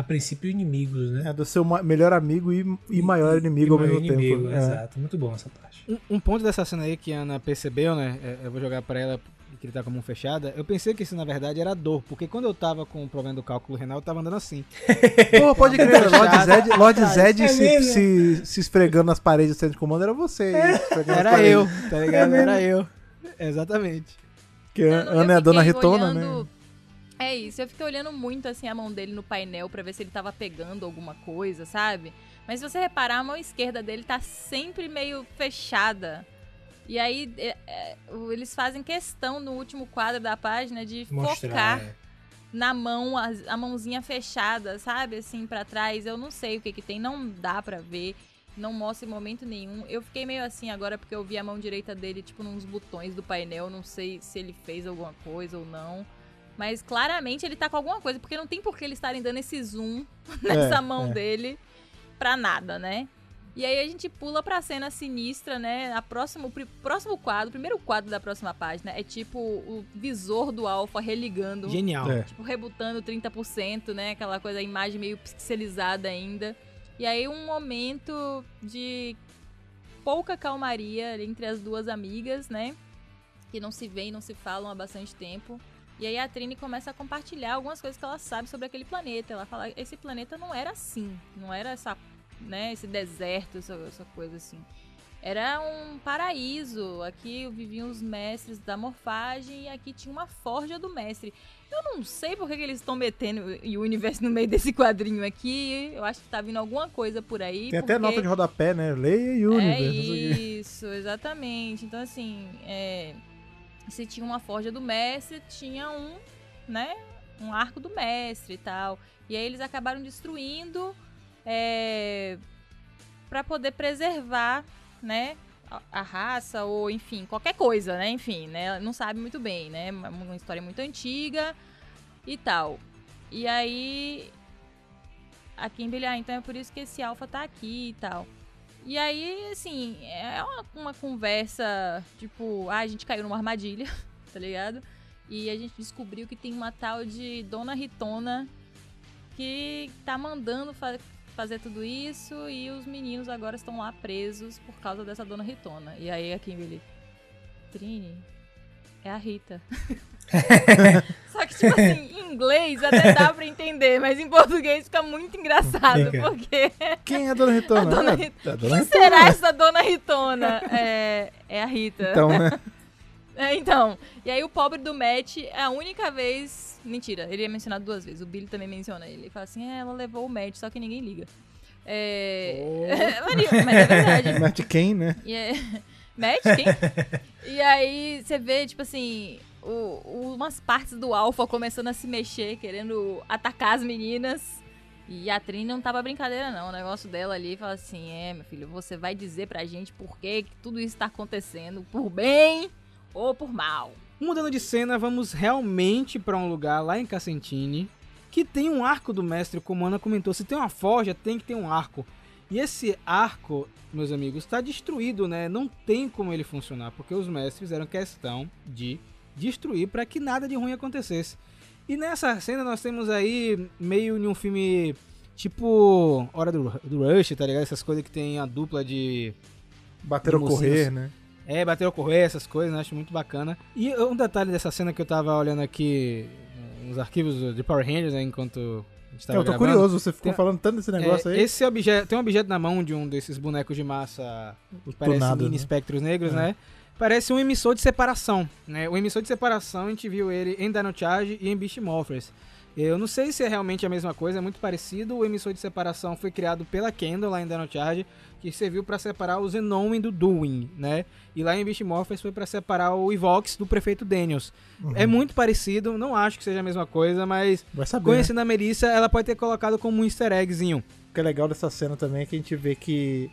a princípio inimigos, né? É do seu melhor amigo e, e maior inimigo E ao maior mesmo inimigo, tempo. É. Exato, muito bom essa parte. Um, um ponto dessa cena aí que a Ana percebeu, né? é, Eu vou jogar pra ela que ele tá com a mão fechada. Eu pensei que isso na verdade era dor, porque quando eu tava com o problema do cálculo renal, eu tava andando assim. Pô, pode crer, Lord Zed, Lord Zed É se, mesmo? se, se esfregando nas paredes do centro de comando era você. nas Era eu, tá ligado? Era eu. Exatamente. Não, eu Ana é a dona Ritona, olhando- né? É isso, eu fiquei olhando muito assim a mão dele no painel pra ver se ele tava pegando alguma coisa, sabe? Mas se você reparar, a mão esquerda dele tá sempre meio fechada. E aí é, é, eles fazem questão no último quadro da página de Mostrar. focar é. na mão, a, a mãozinha fechada, sabe? Assim, pra trás. Eu não sei o que que tem, não dá pra ver. Não mostra em momento nenhum. Eu fiquei meio assim agora porque eu vi a mão direita dele, tipo, nos botões do painel. Não sei se ele fez alguma coisa ou não. Mas claramente ele tá com alguma coisa, porque não tem por que eles estarem dando esse zoom nessa É, mão é. dele pra nada, né? E aí a gente pula pra cena sinistra, né? A próxima, o próximo quadro, o primeiro quadro da próxima página é tipo o visor do Alpha religando Genial. É. tipo, rebutando 30%, né? Aquela coisa, a imagem meio pixelizada ainda. E aí um momento de pouca calmaria ali entre as duas amigas, né? Que não se veem, não se falam há bastante tempo. E aí a Trini começa a compartilhar algumas coisas que ela sabe sobre aquele planeta. Ela fala, esse planeta não era assim, não era essa, né, esse deserto, essa, essa coisa assim. Era um paraíso. Aqui viviam os mestres da morfagem e aqui tinha uma forja do mestre. Eu não sei por que, eles estão metendo o universo no meio desse quadrinho aqui. Eu acho que tá vindo alguma coisa por aí. Tem até porque- nota de rodapé, né? Leia Universe. é não sei o quê. isso, exatamente. Então, assim, é, se tinha uma forja do mestre, tinha um, né, um arco do mestre e tal. E aí eles acabaram destruindo é, para poder preservar, né, a, raça ou, enfim, qualquer coisa, né, enfim, né, não sabe muito bem, né, uma uma história muito antiga e tal. E aí a Kimberly, ah, então é por isso que esse alfa tá aqui e tal. E aí, assim, é uma, uma conversa, tipo, ah, a gente caiu numa armadilha, tá ligado? E a gente descobriu que tem uma tal de Dona Ritona que tá mandando fa- fazer tudo isso e os meninos agora estão lá presos por causa dessa Dona Ritona. E aí a Kimberly, Trini, é a Rita. Só que, tipo assim, em inglês até dá pra entender, mas em português fica muito engraçado, Fica. porque Quem é a Dona Ritona? A Dona Rit- a Dona quem Ritona. será essa Dona Ritona? É, é a Rita. Então, né? É, então, e aí o pobre do Matt, é a única vez. Mentira, ele é mencionado duas vezes. O Billy também menciona ele. Ele fala assim: é, ela levou o Matt, só que ninguém liga. É. Mas é verdade. Matt quem, né? E é... Matt, quem? e aí você vê, tipo assim, o- o- umas partes do Alpha começando a se mexer, querendo atacar as meninas. E a Trini não tava brincadeira, não. O negócio dela ali fala assim: é, meu filho, você vai dizer pra gente por que que tudo isso tá acontecendo, por bem ou por mal. Mudando de cena, vamos realmente pra um lugar lá em Cassentine que tem um arco do mestre, como a Ana comentou. Se tem uma forja, tem que ter um arco. E esse arco, meus amigos, está destruído, né? Não tem como ele funcionar, porque os mestres fizeram questão de destruir para que nada de ruim acontecesse. E nessa cena nós temos aí meio em um filme tipo Hora do, do Rush, tá ligado? Essas coisas que tem a dupla de Bater ou correr, né? é, bater ou correr, essas coisas, né? Acho muito bacana. E um detalhe dessa cena que eu tava olhando aqui nos arquivos de Power Rangers, né, enquanto eu tô gravando. curioso, você ficou Tem- falando tanto desse negócio É, aí. Esse objeto, tem um objeto na mão de um desses bonecos de massa que parece mini né? espectros negros, É. né? Parece um emissor de separação, né? O emissor de separação, a gente viu ele em Dino Charge e em Beast Morphers. Eu não sei se é realmente a mesma coisa, é muito parecido. O emissor de separação foi criado pela Kendall lá em Dino Charge, que serviu para separar o Zenomen do Doom, né? E lá em Beast Morphers foi para separar o Evox do prefeito Daniels. Uhum. É muito parecido, não acho que seja a mesma coisa, mas saber. né? conhecendo a Melissa, ela pode ter colocado como um easter eggzinho. O que é legal dessa cena também é que a gente vê que.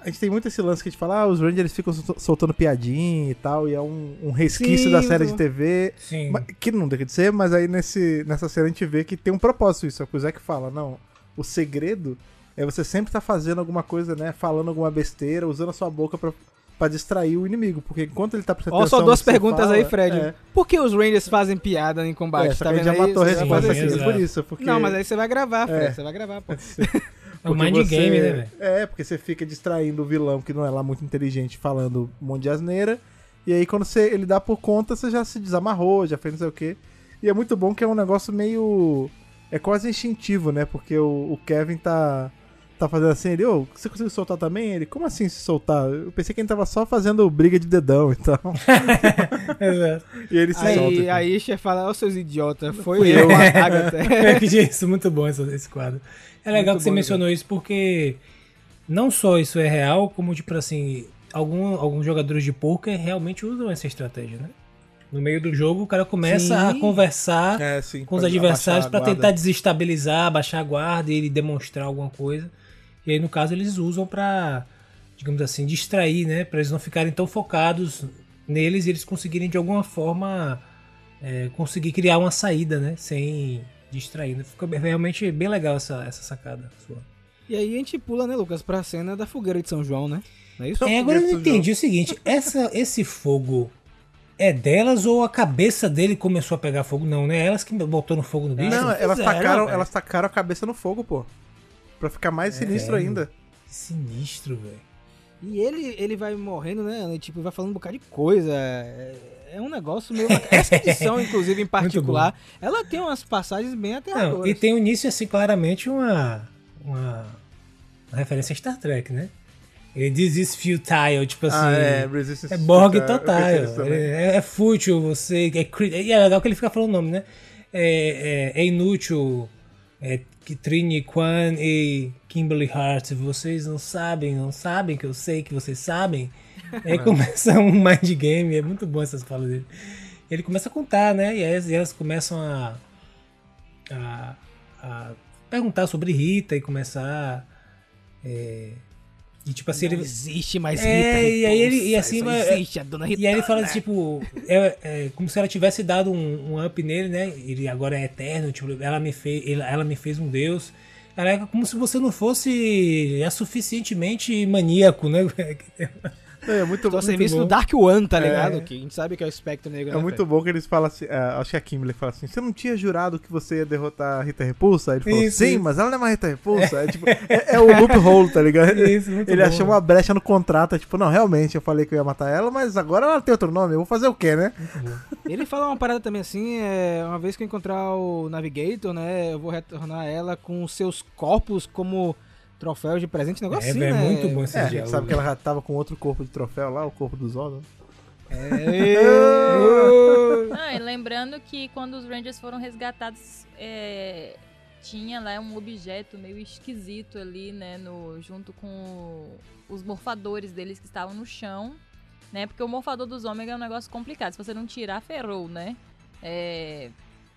A gente tem muito esse lance que a gente fala, ah, os Rangers ficam sol- soltando piadinha e tal, e é um, um resquício Sim, da série de TV. Sim. que não deixa de ser, mas aí nesse, nessa cena a gente vê que tem um propósito isso. É o que o Zack fala, não. O segredo é você sempre estar fazendo alguma coisa, né? Falando alguma besteira, usando a sua boca pra, pra distrair o inimigo. Porque enquanto ele tá prestando Ó, atenção. só duas perguntas fala, aí, Fred. É, Por que os Rangers fazem piada em combate? é, tá vendo já aí? matou a resposta aqui por isso. Porque... Não, mas aí você vai gravar, Fred. É. Você vai gravar, pô. É mind você- game, né, velho? É, porque você fica distraindo o vilão que não é lá muito inteligente falando um monte de asneira. E aí quando você, ele dá por conta, você já se desamarrou, já fez não sei o quê. E é muito bom que é um negócio meio. É quase instintivo, né? Porque o, o Kevin tá. Tá fazendo assim, ele, ô, você conseguiu soltar também? Ele, como assim se soltar? Eu pensei que ele tava só fazendo briga de dedão e tal. Exato. E ele se solta. Aí aqui. a Isha fala, ó seus idiotas, foi Fui eu, eu. a Agatha. Que isso, muito bom esse, esse quadro. É legal Muito que você mencionou isso porque não só isso é real, como tipo assim, algum, alguns jogadores de poker realmente usam essa estratégia, né? No meio do jogo, o cara começa Sim. a conversar É, sim, com os adversários abaixar pra a guarda. tentar desestabilizar, baixar a guarda e ele demonstrar alguma coisa. E aí, no caso, eles usam pra, digamos assim, distrair, né? Pra eles não ficarem tão focados neles e eles conseguirem de alguma forma é, conseguir criar uma saída, né? Sem distrair. Fica bem- realmente bem legal essa, essa sacada sua. E aí a gente pula, né, Lucas, pra cena da fogueira de São João, né? Não é isso? É, agora eu não entendi o seguinte: essa, esse fogo é delas ou a cabeça dele começou a pegar fogo? Não, né? Elas que botou no fogo no bicho? Não, elas fizeram, tacaram, velho. elas tacaram a cabeça no fogo, pô. Pra ficar mais sinistro velho. ainda. Sinistro, velho. E ele, ele vai morrendo, né? Tipo, vai falando um bocado de coisa. É, é um negócio meio. Essa edição, inclusive, em particular, ela tem umas passagens bem Não, aterradoras. e tem o início, assim, claramente uma, uma, uma referência a Star Trek, né? Ele diz isso futile, tipo assim. ah, é, Resistance. É Borg total. também. É, é fútil, você. É, e é legal que ele fica falando o nome, né? É, é- é inútil. É que Trini Kwan e Kimberly Hart, vocês não sabem, não sabem que eu sei que vocês sabem. Aí começa um mind game, é muito bom essas falas dele. Ele começa a contar, né? E aí elas, e elas começam a, a, a perguntar sobre Rita e começar. é, e tipo assim, Não ele, existe mais É, Rita e aí ele- e assim, existe a dona Rita. e aí ele fala tipo, é, é como se ela tivesse dado um, um up nele, né? Ele agora é eterno, tipo, ela me fez, ela, ela me fez um deus. Ela é como se você não fosse é suficientemente maníaco, né? É, muito, a muito serviço bom. do Dark One, tá É. ligado? Que a gente sabe que é o espectro negro. É né, muito bom que eles falam assim, é, acho que a Kimberly fala assim, você não tinha jurado que você ia derrotar a Rita Repulsa? Aí ele falou, Isso, sim, isso. mas ela não é mais Rita Repulsa. É, tipo, é, é o loophole, tá ligado? Isso, muito ele bom, achou né? uma brecha no contrato, é tipo, não, realmente, eu falei que eu ia matar ela, mas agora ela tem outro nome, eu vou fazer o quê, né? Ele fala uma parada também assim, é, uma vez que eu encontrar o Navigator, né, eu vou retornar ela com seus corpos como troféus de presente, negócio É, assim, velho, né? muito bom esse É, sabe que ela já tava com outro corpo de troféu lá, o corpo do Zordon. É. Não, e lembrando que quando os Rangers foram resgatados, é, tinha lá um objeto meio esquisito ali, né, no, junto com os morfadores deles que estavam no chão, né, porque o morfador dos ômega é um negócio complicado, se você não tirar, ferrou, né, é,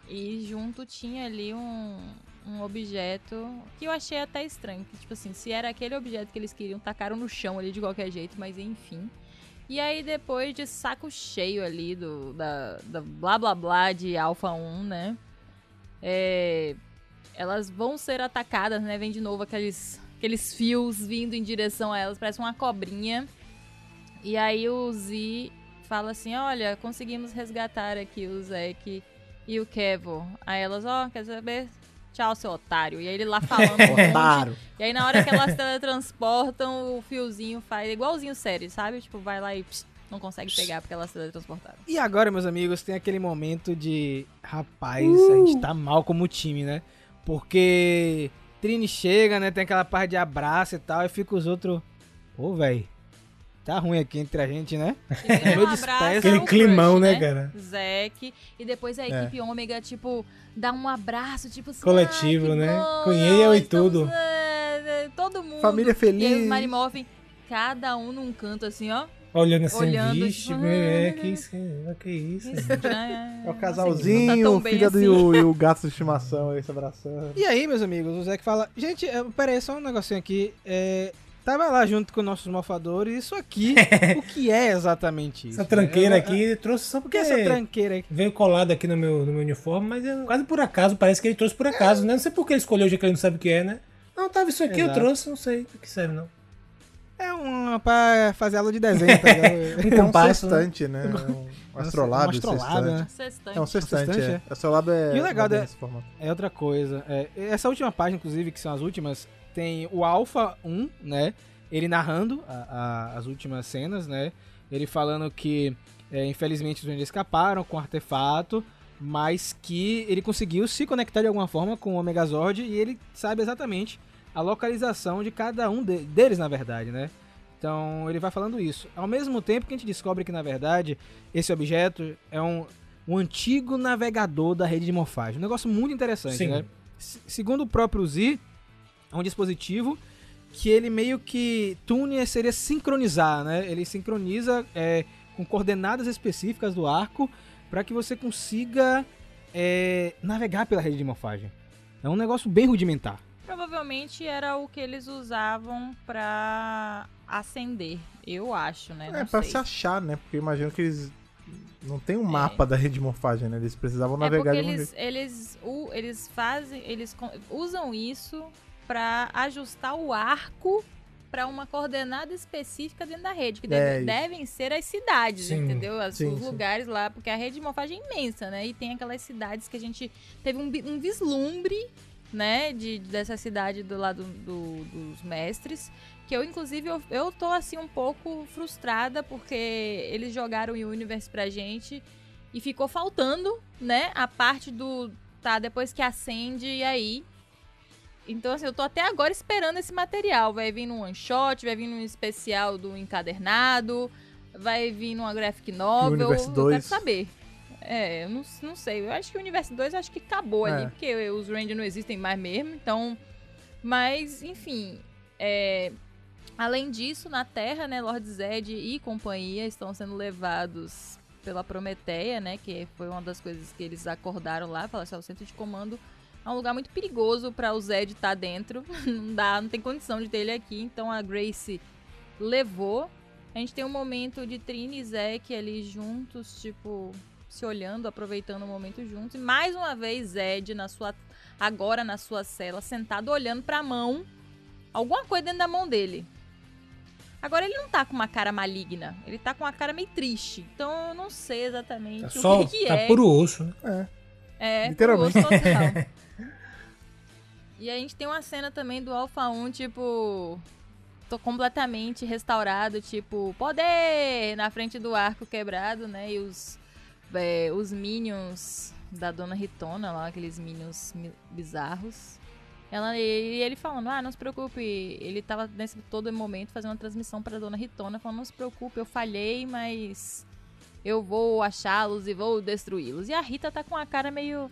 e junto tinha ali um, um objeto que eu achei até estranho, que tipo assim, se era aquele objeto que eles queriam, tacaram no chão ali de qualquer jeito, mas enfim... E aí, depois de saco cheio ali do da, da blá blá blá de Alpha 1, né? é, elas vão ser atacadas, né? Vem de novo aqueles, aqueles fios vindo em direção a elas, parece uma cobrinha. E aí o Z fala assim: Olha, conseguimos resgatar aqui o Zek e o Kevo. Aí elas, ó, quer saber? Tchau, seu otário. E aí ele lá falando. Otário. e aí na hora que elas teletransportam, o fiozinho faz igualzinho série, sabe? Tipo, vai lá e pss, não consegue pegar porque elas teletransportaram. E agora, meus amigos, tem aquele momento de. Rapaz, a gente tá mal como time, né? Porque Trini chega, né? Tem aquela parte de abraço e tal, e fica os outros. Ô, velho. Tá ruim aqui entre a gente, né? E um abraço, Aquele climão, crush, né, cara? Zeke. E depois a equipe ômega, tipo, dá um abraço, tipo assim. Coletivo, "Ai, que né? bom, eu e tudo." é, é, todo mundo. Família E aí feliz. os Marimorphin, cada um num canto assim, ó. Olhando assim, Olhando, vixe, tipo, é, que isso, é, que isso. É É o casalzinho, tá o bem filho do, assim. e, o, e o gato de estimação aí se abraçando. E aí, meus amigos, o Zé que fala: Gente, é, peraí, só um negocinho aqui. É, tava lá junto com nossos morfadores. Isso aqui, o que é exatamente isso? Essa tranqueira É, aqui trouxe só Por que porque essa tranqueira aqui? veio colado aqui no meu, no meu uniforme, mas é quase por acaso, parece que ele trouxe por acaso, né? Não sei por que ele escolheu, já que ele não sabe o que é, né? Não, tava isso aqui, eu Exato. trouxe, não sei o que serve, não. É uma pra fazer aula de desenho, tá ligado? Um É um compasso, né? sextante, né? É um astrolabe, Um astrolabe, sextante. né? É um sextante, Sextante, é. Astrolabe é... E o legal é. É outra coisa. É, essa última página, inclusive, que são as últimas, tem o Alpha 1, né? Ele narrando a- a- as últimas cenas, né? Ele falando que, é, infelizmente, os Rangers escaparam com o artefato, mas que ele conseguiu se conectar de alguma forma com o Megazord e ele sabe exatamente a localização de cada um de- deles, na verdade, né? Então ele vai falando isso. Ao mesmo tempo que a gente descobre que, na verdade, esse objeto é um, um antigo navegador da rede de morfagem. Um negócio muito interessante, Sim. né? Se- Segundo o próprio Z, é um dispositivo que ele meio que tune seria sincronizar, né? Ele sincroniza é, com coordenadas específicas do arco para que você consiga é, navegar pela rede de morfagem. É um negócio bem rudimentar. Provavelmente era o que eles usavam pra acender, eu acho, né? É, Não sei. se achar, né? Porque eu imagino que eles não tem um mapa da rede de morfagem, né? Eles precisavam É navegar porque de um eles, jeito. eles, o- eles fazem, eles usam isso pra ajustar o arco pra uma coordenada específica dentro da rede, que É deve- devem ser as cidades, Sim, entendeu? As- sim, os sim. lugares lá, porque a rede de morfagem é imensa, né? E tem aquelas cidades que a gente teve um, um vislumbre, né, de, dessa cidade do lado do- dos mestres, que eu, inclusive, eu, eu tô, assim, um pouco frustrada, porque eles jogaram o Universe pra gente e ficou faltando, né, a parte do, tá, depois que acende, e aí... Então, assim, eu tô até agora esperando esse material. Vai vir num one shot, vai vir num especial do encadernado, vai vir numa graphic novel. Universe eu 2. quero saber. É, eu não, não sei. Eu acho que o Universo 2 acho que acabou É. ali, porque os Rangers não existem mais mesmo. Então. Mas, enfim. é, além disso, na Terra, né, Lord Zed e companhia estão sendo levados pela Prometeia, né? Que foi uma das coisas que eles acordaram lá. Falaram assim, "Ó, o centro de comando é um lugar muito perigoso para o Zed estar dentro. não dá, não tem condição de ter ele aqui. Então a Grace levou. A gente tem um momento de Trini e Zack ali juntos, tipo, se olhando, aproveitando o momento juntos. E mais uma vez Zed na sua agora na sua cela, sentado olhando pra mão, alguma coisa dentro da mão dele. Agora ele não tá com uma cara maligna, ele tá com uma cara meio triste. Então eu não sei exatamente Tá o só, que, que tá é. puro osso, né? É. É, Literalmente. e a gente tem uma cena também do Alpha 1, tipo. Tô completamente restaurado, tipo, poder! Na frente do arco quebrado, né? E os, é, os minions da Dona Ritona lá, aqueles minions mi- bizarros. Ela, e ele falando, ah, não se preocupe. Ele tava nesse todo momento fazendo uma transmissão pra Dona Ritona, falando, não se preocupe, eu falhei, mas eu vou achá-los e vou destruí-los. E a Rita tá com a cara meio.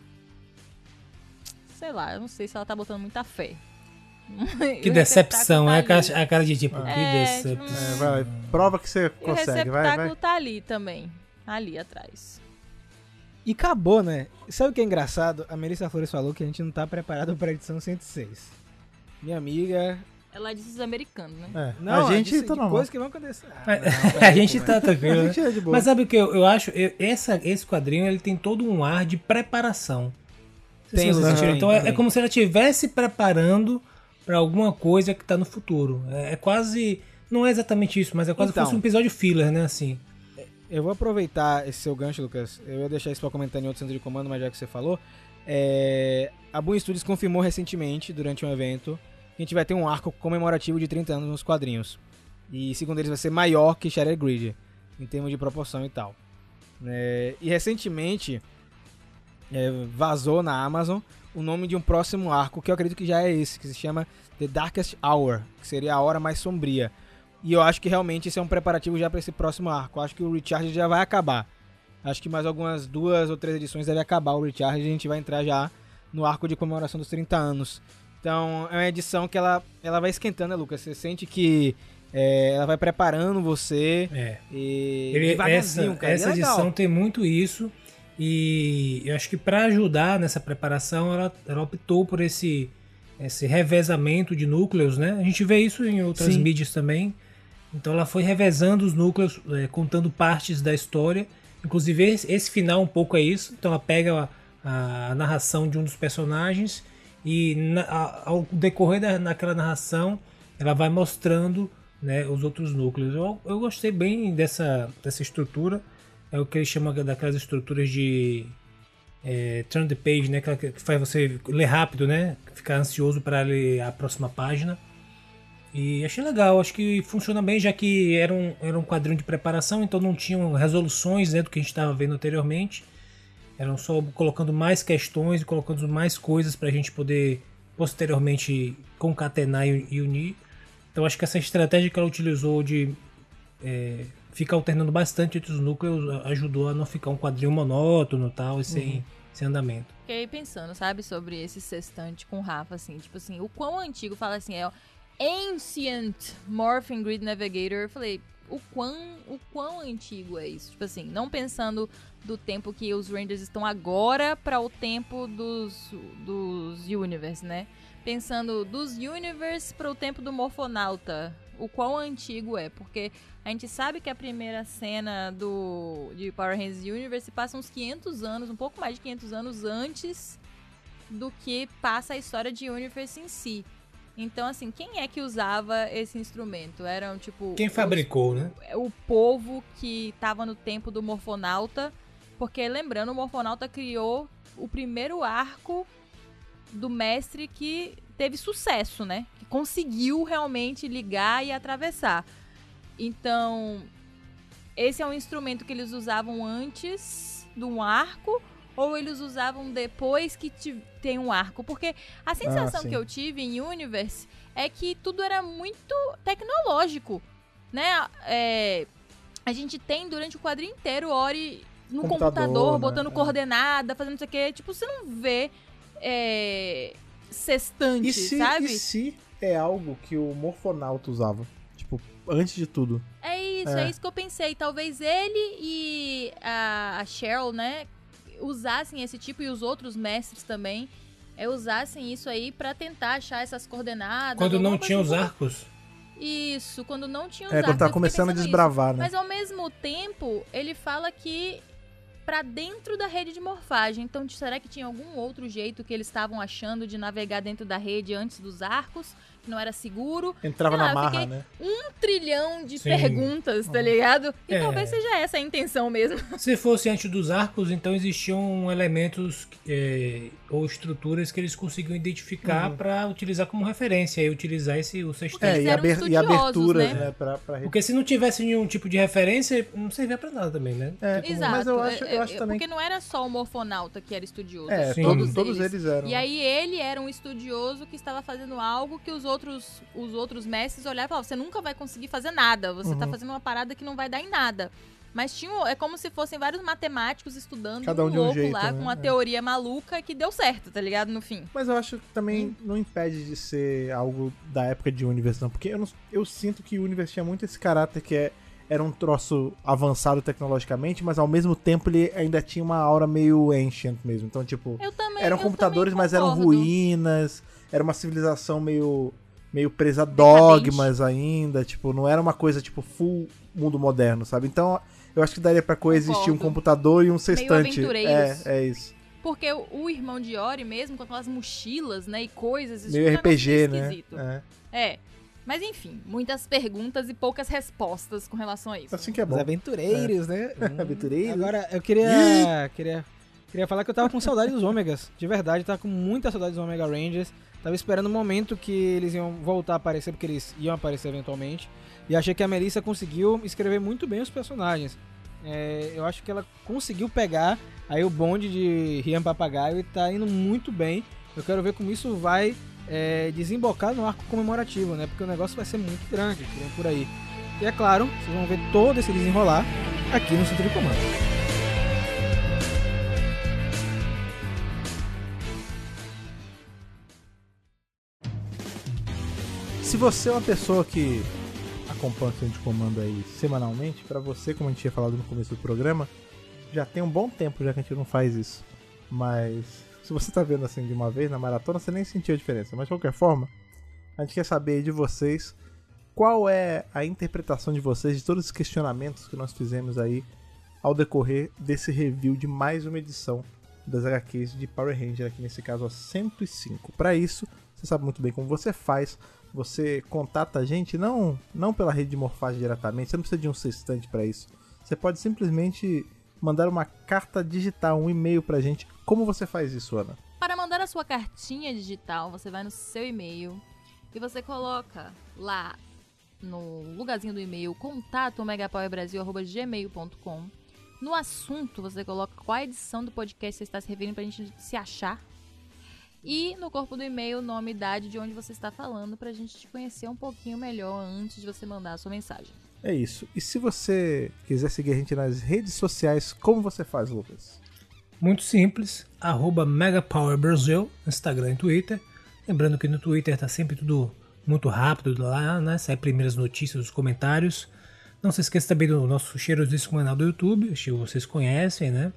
Sei lá, eu não sei se ela tá botando muita fé. Que decepção, é a cara, cara a cara de tipo, que É, tipo, decepção. É, vai, prova que você o consegue, vai, receptáculo vai. tá ali também. Ali atrás. E acabou, né? Sabe o que é engraçado? A Melissa Flores falou que a gente não tá preparado pra edição 106. Minha amiga. Ela disse os americanos, né? É, Não, a gente disse tá normal. coisas que vão acontecer. Ah, Mas- não, a gente tá tranquilo, A né? gente é. Mas sabe o que eu, eu acho? Eu- essa, esse quadrinho ele tem todo um ar de preparação. Tem, se vocês sentiram. Então é, é como se ela estivesse preparando pra alguma coisa que tá no futuro. É, é quase. Não é exatamente isso, mas é quase Então. como se fosse um episódio filler, né? Assim. Eu vou aproveitar esse seu gancho, Lucas. Eu ia deixar isso pra comentar em outro centro de comando, mas já que você falou. É... A Boom Studios confirmou recentemente, durante um evento, a gente vai ter um arco comemorativo de 30 anos nos quadrinhos. E segundo eles vai ser maior que Shattered Grid, em termos de proporção e tal. É, E recentemente é, vazou na Amazon o nome de um próximo arco, que eu acredito que já é esse, que se chama The Darkest Hour, que seria a hora mais sombria. E eu acho que realmente isso é um preparativo já para esse próximo arco. Eu acho que o Recharge já vai acabar. Acho que mais algumas duas ou três edições deve acabar o Recharge e a gente vai entrar já no arco de comemoração dos 30 anos. Então é uma edição que ela, ela vai esquentando, né, Lucas? Você sente que é, ela vai preparando você É. e Ele- devagarzinho, essa cara. E essa é edição tem muito isso. E eu acho que para ajudar nessa preparação, ela, ela optou por esse, esse revezamento de núcleos, né? A gente vê isso em outras Sim. mídias também. Então ela foi revezando os núcleos, eh, contando partes da história. Inclusive esse, esse final um pouco é isso. Então ela pega a, a narração de um dos personagens e na- ao decorrer da, naquela narração ela vai mostrando né, os outros núcleos. Eu, eu gostei bem dessa, dessa estrutura. É o que eles chamam daquelas estruturas de é, turn the page, né, que faz você ler rápido, né, ficar ansioso para ler a próxima página. E achei legal, acho que funciona bem, já que era um, era um quadrinho de preparação, então não tinham resoluções né, do que a gente estava vendo anteriormente. Eram só colocando mais questões e colocando mais coisas para a gente poder posteriormente concatenar e unir. Então acho que essa estratégia que ela utilizou de é, ficar alternando bastante entre os núcleos ajudou a não ficar um quadrinho monótono tal, e sem, sem andamento. Fiquei pensando, sabe, sobre esse sextante com o Rafa, assim, tipo assim, o quão antigo, fala assim, é o Ancient Morphing Grid Navigator. Eu falei, o quão, o quão antigo é isso? Tipo assim, não pensando do tempo que os Rangers estão agora para o tempo dos, dos Universe, né? Pensando dos Universe para o tempo do Morfonauta. O quão antigo é, porque a gente sabe que a primeira cena do de Power Rangers Universe passa uns 500 anos, um pouco mais de 500 anos antes do que passa a história de Universe em si. Então, assim, quem é que usava esse instrumento? Eram, tipo... Quem os- fabricou, né? o povo que tava no tempo do Morfonauta, porque lembrando, o Morfonauta criou o primeiro arco do mestre que teve sucesso, né? Que conseguiu realmente ligar e atravessar. Então, esse é um instrumento que eles usavam antes de um arco ou eles usavam depois que tem um arco? Porque a sensação sim. que eu tive em Universe é que tudo era muito tecnológico, né? É, a gente tem durante o quadrinho inteiro Ori no Computador, computador, né? botando É. coordenada, fazendo não sei o quê. Tipo, você não vê é, sextante, E se, sabe? e se é algo que o Morfonauta usava? Tipo, antes de tudo. É isso, É. é. isso que eu pensei. Talvez ele e a, a Cheryl, né, usassem esse tipo e os outros mestres também é, usassem isso aí pra tentar achar essas coordenadas. Quando não tinha os arcos. Isso, quando não tinha os É, arcos. quando tá começando a desbravar, isso. né? Mas ao mesmo tempo, ele fala que pra dentro da rede de morfagem. Então, será que tinha algum outro jeito que eles estavam achando de navegar dentro da rede antes dos arcos? Que não era seguro? Entrava lá, na marra, né? um trilhão de Sim. perguntas, tá ligado? E É. talvez seja essa a intenção mesmo. Se fosse antes dos arcos, então existiam elementos é, ou estruturas que eles conseguiam identificar pra utilizar como referência e utilizar esse o sextante. É, e, aber- e aberturas, né? né? Pra, pra... Porque se não tivesse nenhum tipo de referência, não servia pra nada também, né? É, Exato. Mas eu acho, É, eu acho é, também Porque não era só o morfonauta que era estudioso. É, Sim. todos, todos eles eram. E aí ele era um estudioso que estava fazendo algo que os outros, os outros mestres olhavam e falavam, você nunca vai conseguir fazer nada, você tá Uhum. fazendo uma parada que não vai dar em nada. Mas tinha, é como se fossem vários matemáticos estudando Cada um um de um louco jeito, lá né? com uma É. teoria maluca que deu certo, tá ligado? No fim. Mas eu acho que também não impede de ser algo da época de Universe, não. Porque eu, não- eu sinto que o Universe tinha muito esse caráter que é, era um troço avançado tecnologicamente, mas ao mesmo tempo ele ainda tinha uma aura meio ancient mesmo. Então, tipo, Eu também. eram computadores, mas eram ruínas, era uma civilização meio, meio presa a dogmas ainda, tipo, não era uma coisa tipo full mundo moderno, sabe? Então, eu acho que daria pra coexistir um computador e um sextante. É, é isso. Porque o, irmão de Ori mesmo, com aquelas mochilas, né, e coisas... isso Meio é um RPG, meio né? esquisito. É. É. Mas enfim, muitas perguntas e poucas respostas com relação a isso. Assim que é Os bom. aventureiros, né? Hum. Aventureiros. Agora, eu queria, queria. Queria falar que eu tava com saudade dos ômegas. De verdade, tava com muita saudade dos Omega Rangers. Tava esperando o momento que eles iam voltar a aparecer, porque eles iam aparecer eventualmente. E achei que a Melissa conseguiu escrever muito bem os personagens. É, eu acho que ela conseguiu pegar aí o bonde de Rian Papagaio e tá indo muito bem. Eu quero ver como isso vai é, desembocar no arco comemorativo, né? Porque o negócio vai ser muito grande, por aí. E é claro, vocês vão ver todo esse desenrolar aqui no Centro de Comando. Se você é uma pessoa que acompanha o Centro de Comando aí semanalmente, pra você, como a gente tinha falado no começo do programa, já tem um bom tempo já que a gente não faz isso. Mas se você tá vendo assim de uma vez na maratona, você nem sentiu a diferença. Mas de qualquer forma, a gente quer saber de vocês qual é a interpretação de vocês de todos os questionamentos que nós fizemos aí ao decorrer desse review de mais uma edição das HQs de Power Ranger, aqui nesse caso a 105. Para isso, você sabe muito bem como você faz. Você contata a gente não, não pela rede de morfagem diretamente, você não precisa de um sextante para isso. Você pode simplesmente mandar uma carta digital, um e-mail pra gente. Como você faz isso, Ana? Para mandar a sua cartinha digital, você vai no seu e-mail e você coloca lá no lugarzinho do e-mail contato megapowerbrasil.gmail.com No assunto, você coloca qual edição do podcast você está se referindo pra gente se achar. E no corpo do e-mail, nome e idade de onde você está falando pra gente te conhecer um pouquinho melhor antes de você mandar a sua mensagem. É isso. E se você quiser seguir a gente nas redes sociais, como você faz, Lucas? Muito simples, arroba MegaPowerBrasil, Instagram e Twitter. Lembrando que no Twitter tá sempre tudo muito rápido lá, né? Sai primeiras notícias, os comentários. Não se esqueça também do nosso cheirosíssimo canal do YouTube, acho que vocês conhecem, né?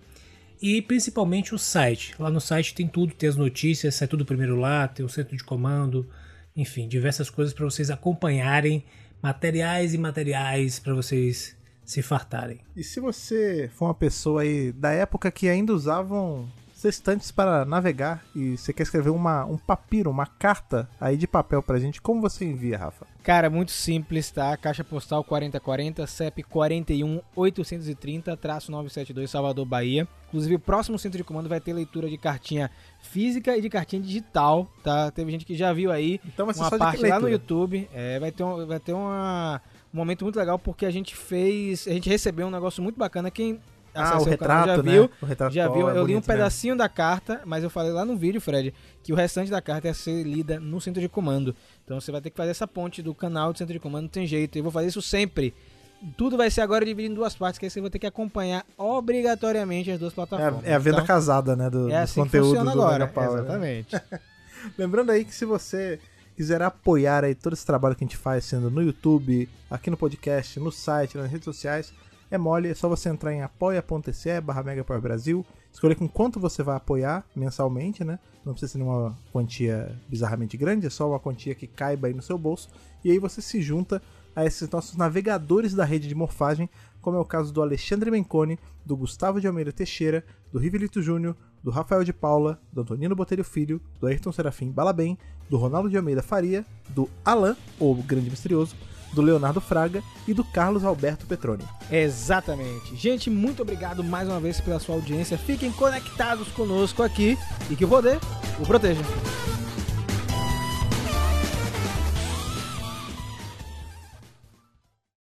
E principalmente o site. Lá no site tem tudo, tem as notícias, sai tudo primeiro lá, tem o centro de comando, enfim, diversas coisas para vocês acompanharem, materiais e materiais para vocês se fartarem. E se você for uma pessoa aí da época que ainda usavam sextantes para navegar e você quer escrever uma, um papiro, uma carta aí de papel pra gente, como você envia, Rafa? Cara, muito simples, tá? Caixa postal 4040, CEP 41 830-972 Salvador, Bahia. Inclusive, o próximo centro de comando vai ter leitura de cartinha física e de cartinha digital, tá? Teve gente que já viu aí Então vai ser uma só parte lá no. YouTube. É, vai ter, um, vai ter uma, um momento muito legal porque a gente fez, a gente recebeu um negócio muito bacana. Quem Ah, o canal retrato, já né? viu, O retrato já viu. é Eu li um bonito mesmo. pedacinho da carta, mas eu falei lá no vídeo, Fred, que o restante da carta ia ser lida no centro de comando. Então você vai ter que fazer essa ponte do canal do centro de comando, não tem jeito. Eu vou fazer isso sempre. Tudo vai ser agora dividido em duas partes, que aí você vai ter que acompanhar obrigatoriamente as duas É, plataformas. a- é a venda Então, casada, né? Do, é assim que funciona agora. Power, né? Exatamente. Lembrando aí que se você quiser apoiar aí todo esse trabalho que a gente faz, sendo no YouTube, aqui no podcast, no site, nas redes sociais, é mole, é só você entrar em apoia.se barra Brasil, escolher com quanto você vai apoiar mensalmente, né? Não precisa ser uma quantia bizarramente grande, é só uma quantia que caiba aí no seu bolso, e aí você se junta a esses nossos navegadores da rede de morfagem, como é o caso do Alexandre Menconi, do Gustavo de Almeida Teixeira, do Rivelito Júnior, do Rafael de Paula, do Antonino Botelho Filho, do Ayrton Serafim Balabem, do Ronaldo de Almeida Faria, do Alan, o Grande Misterioso, do Leonardo Fraga e do Carlos Alberto Petroni. Exatamente. Gente, muito obrigado mais uma vez pela sua audiência. Fiquem conectados conosco aqui e que o poder o proteja.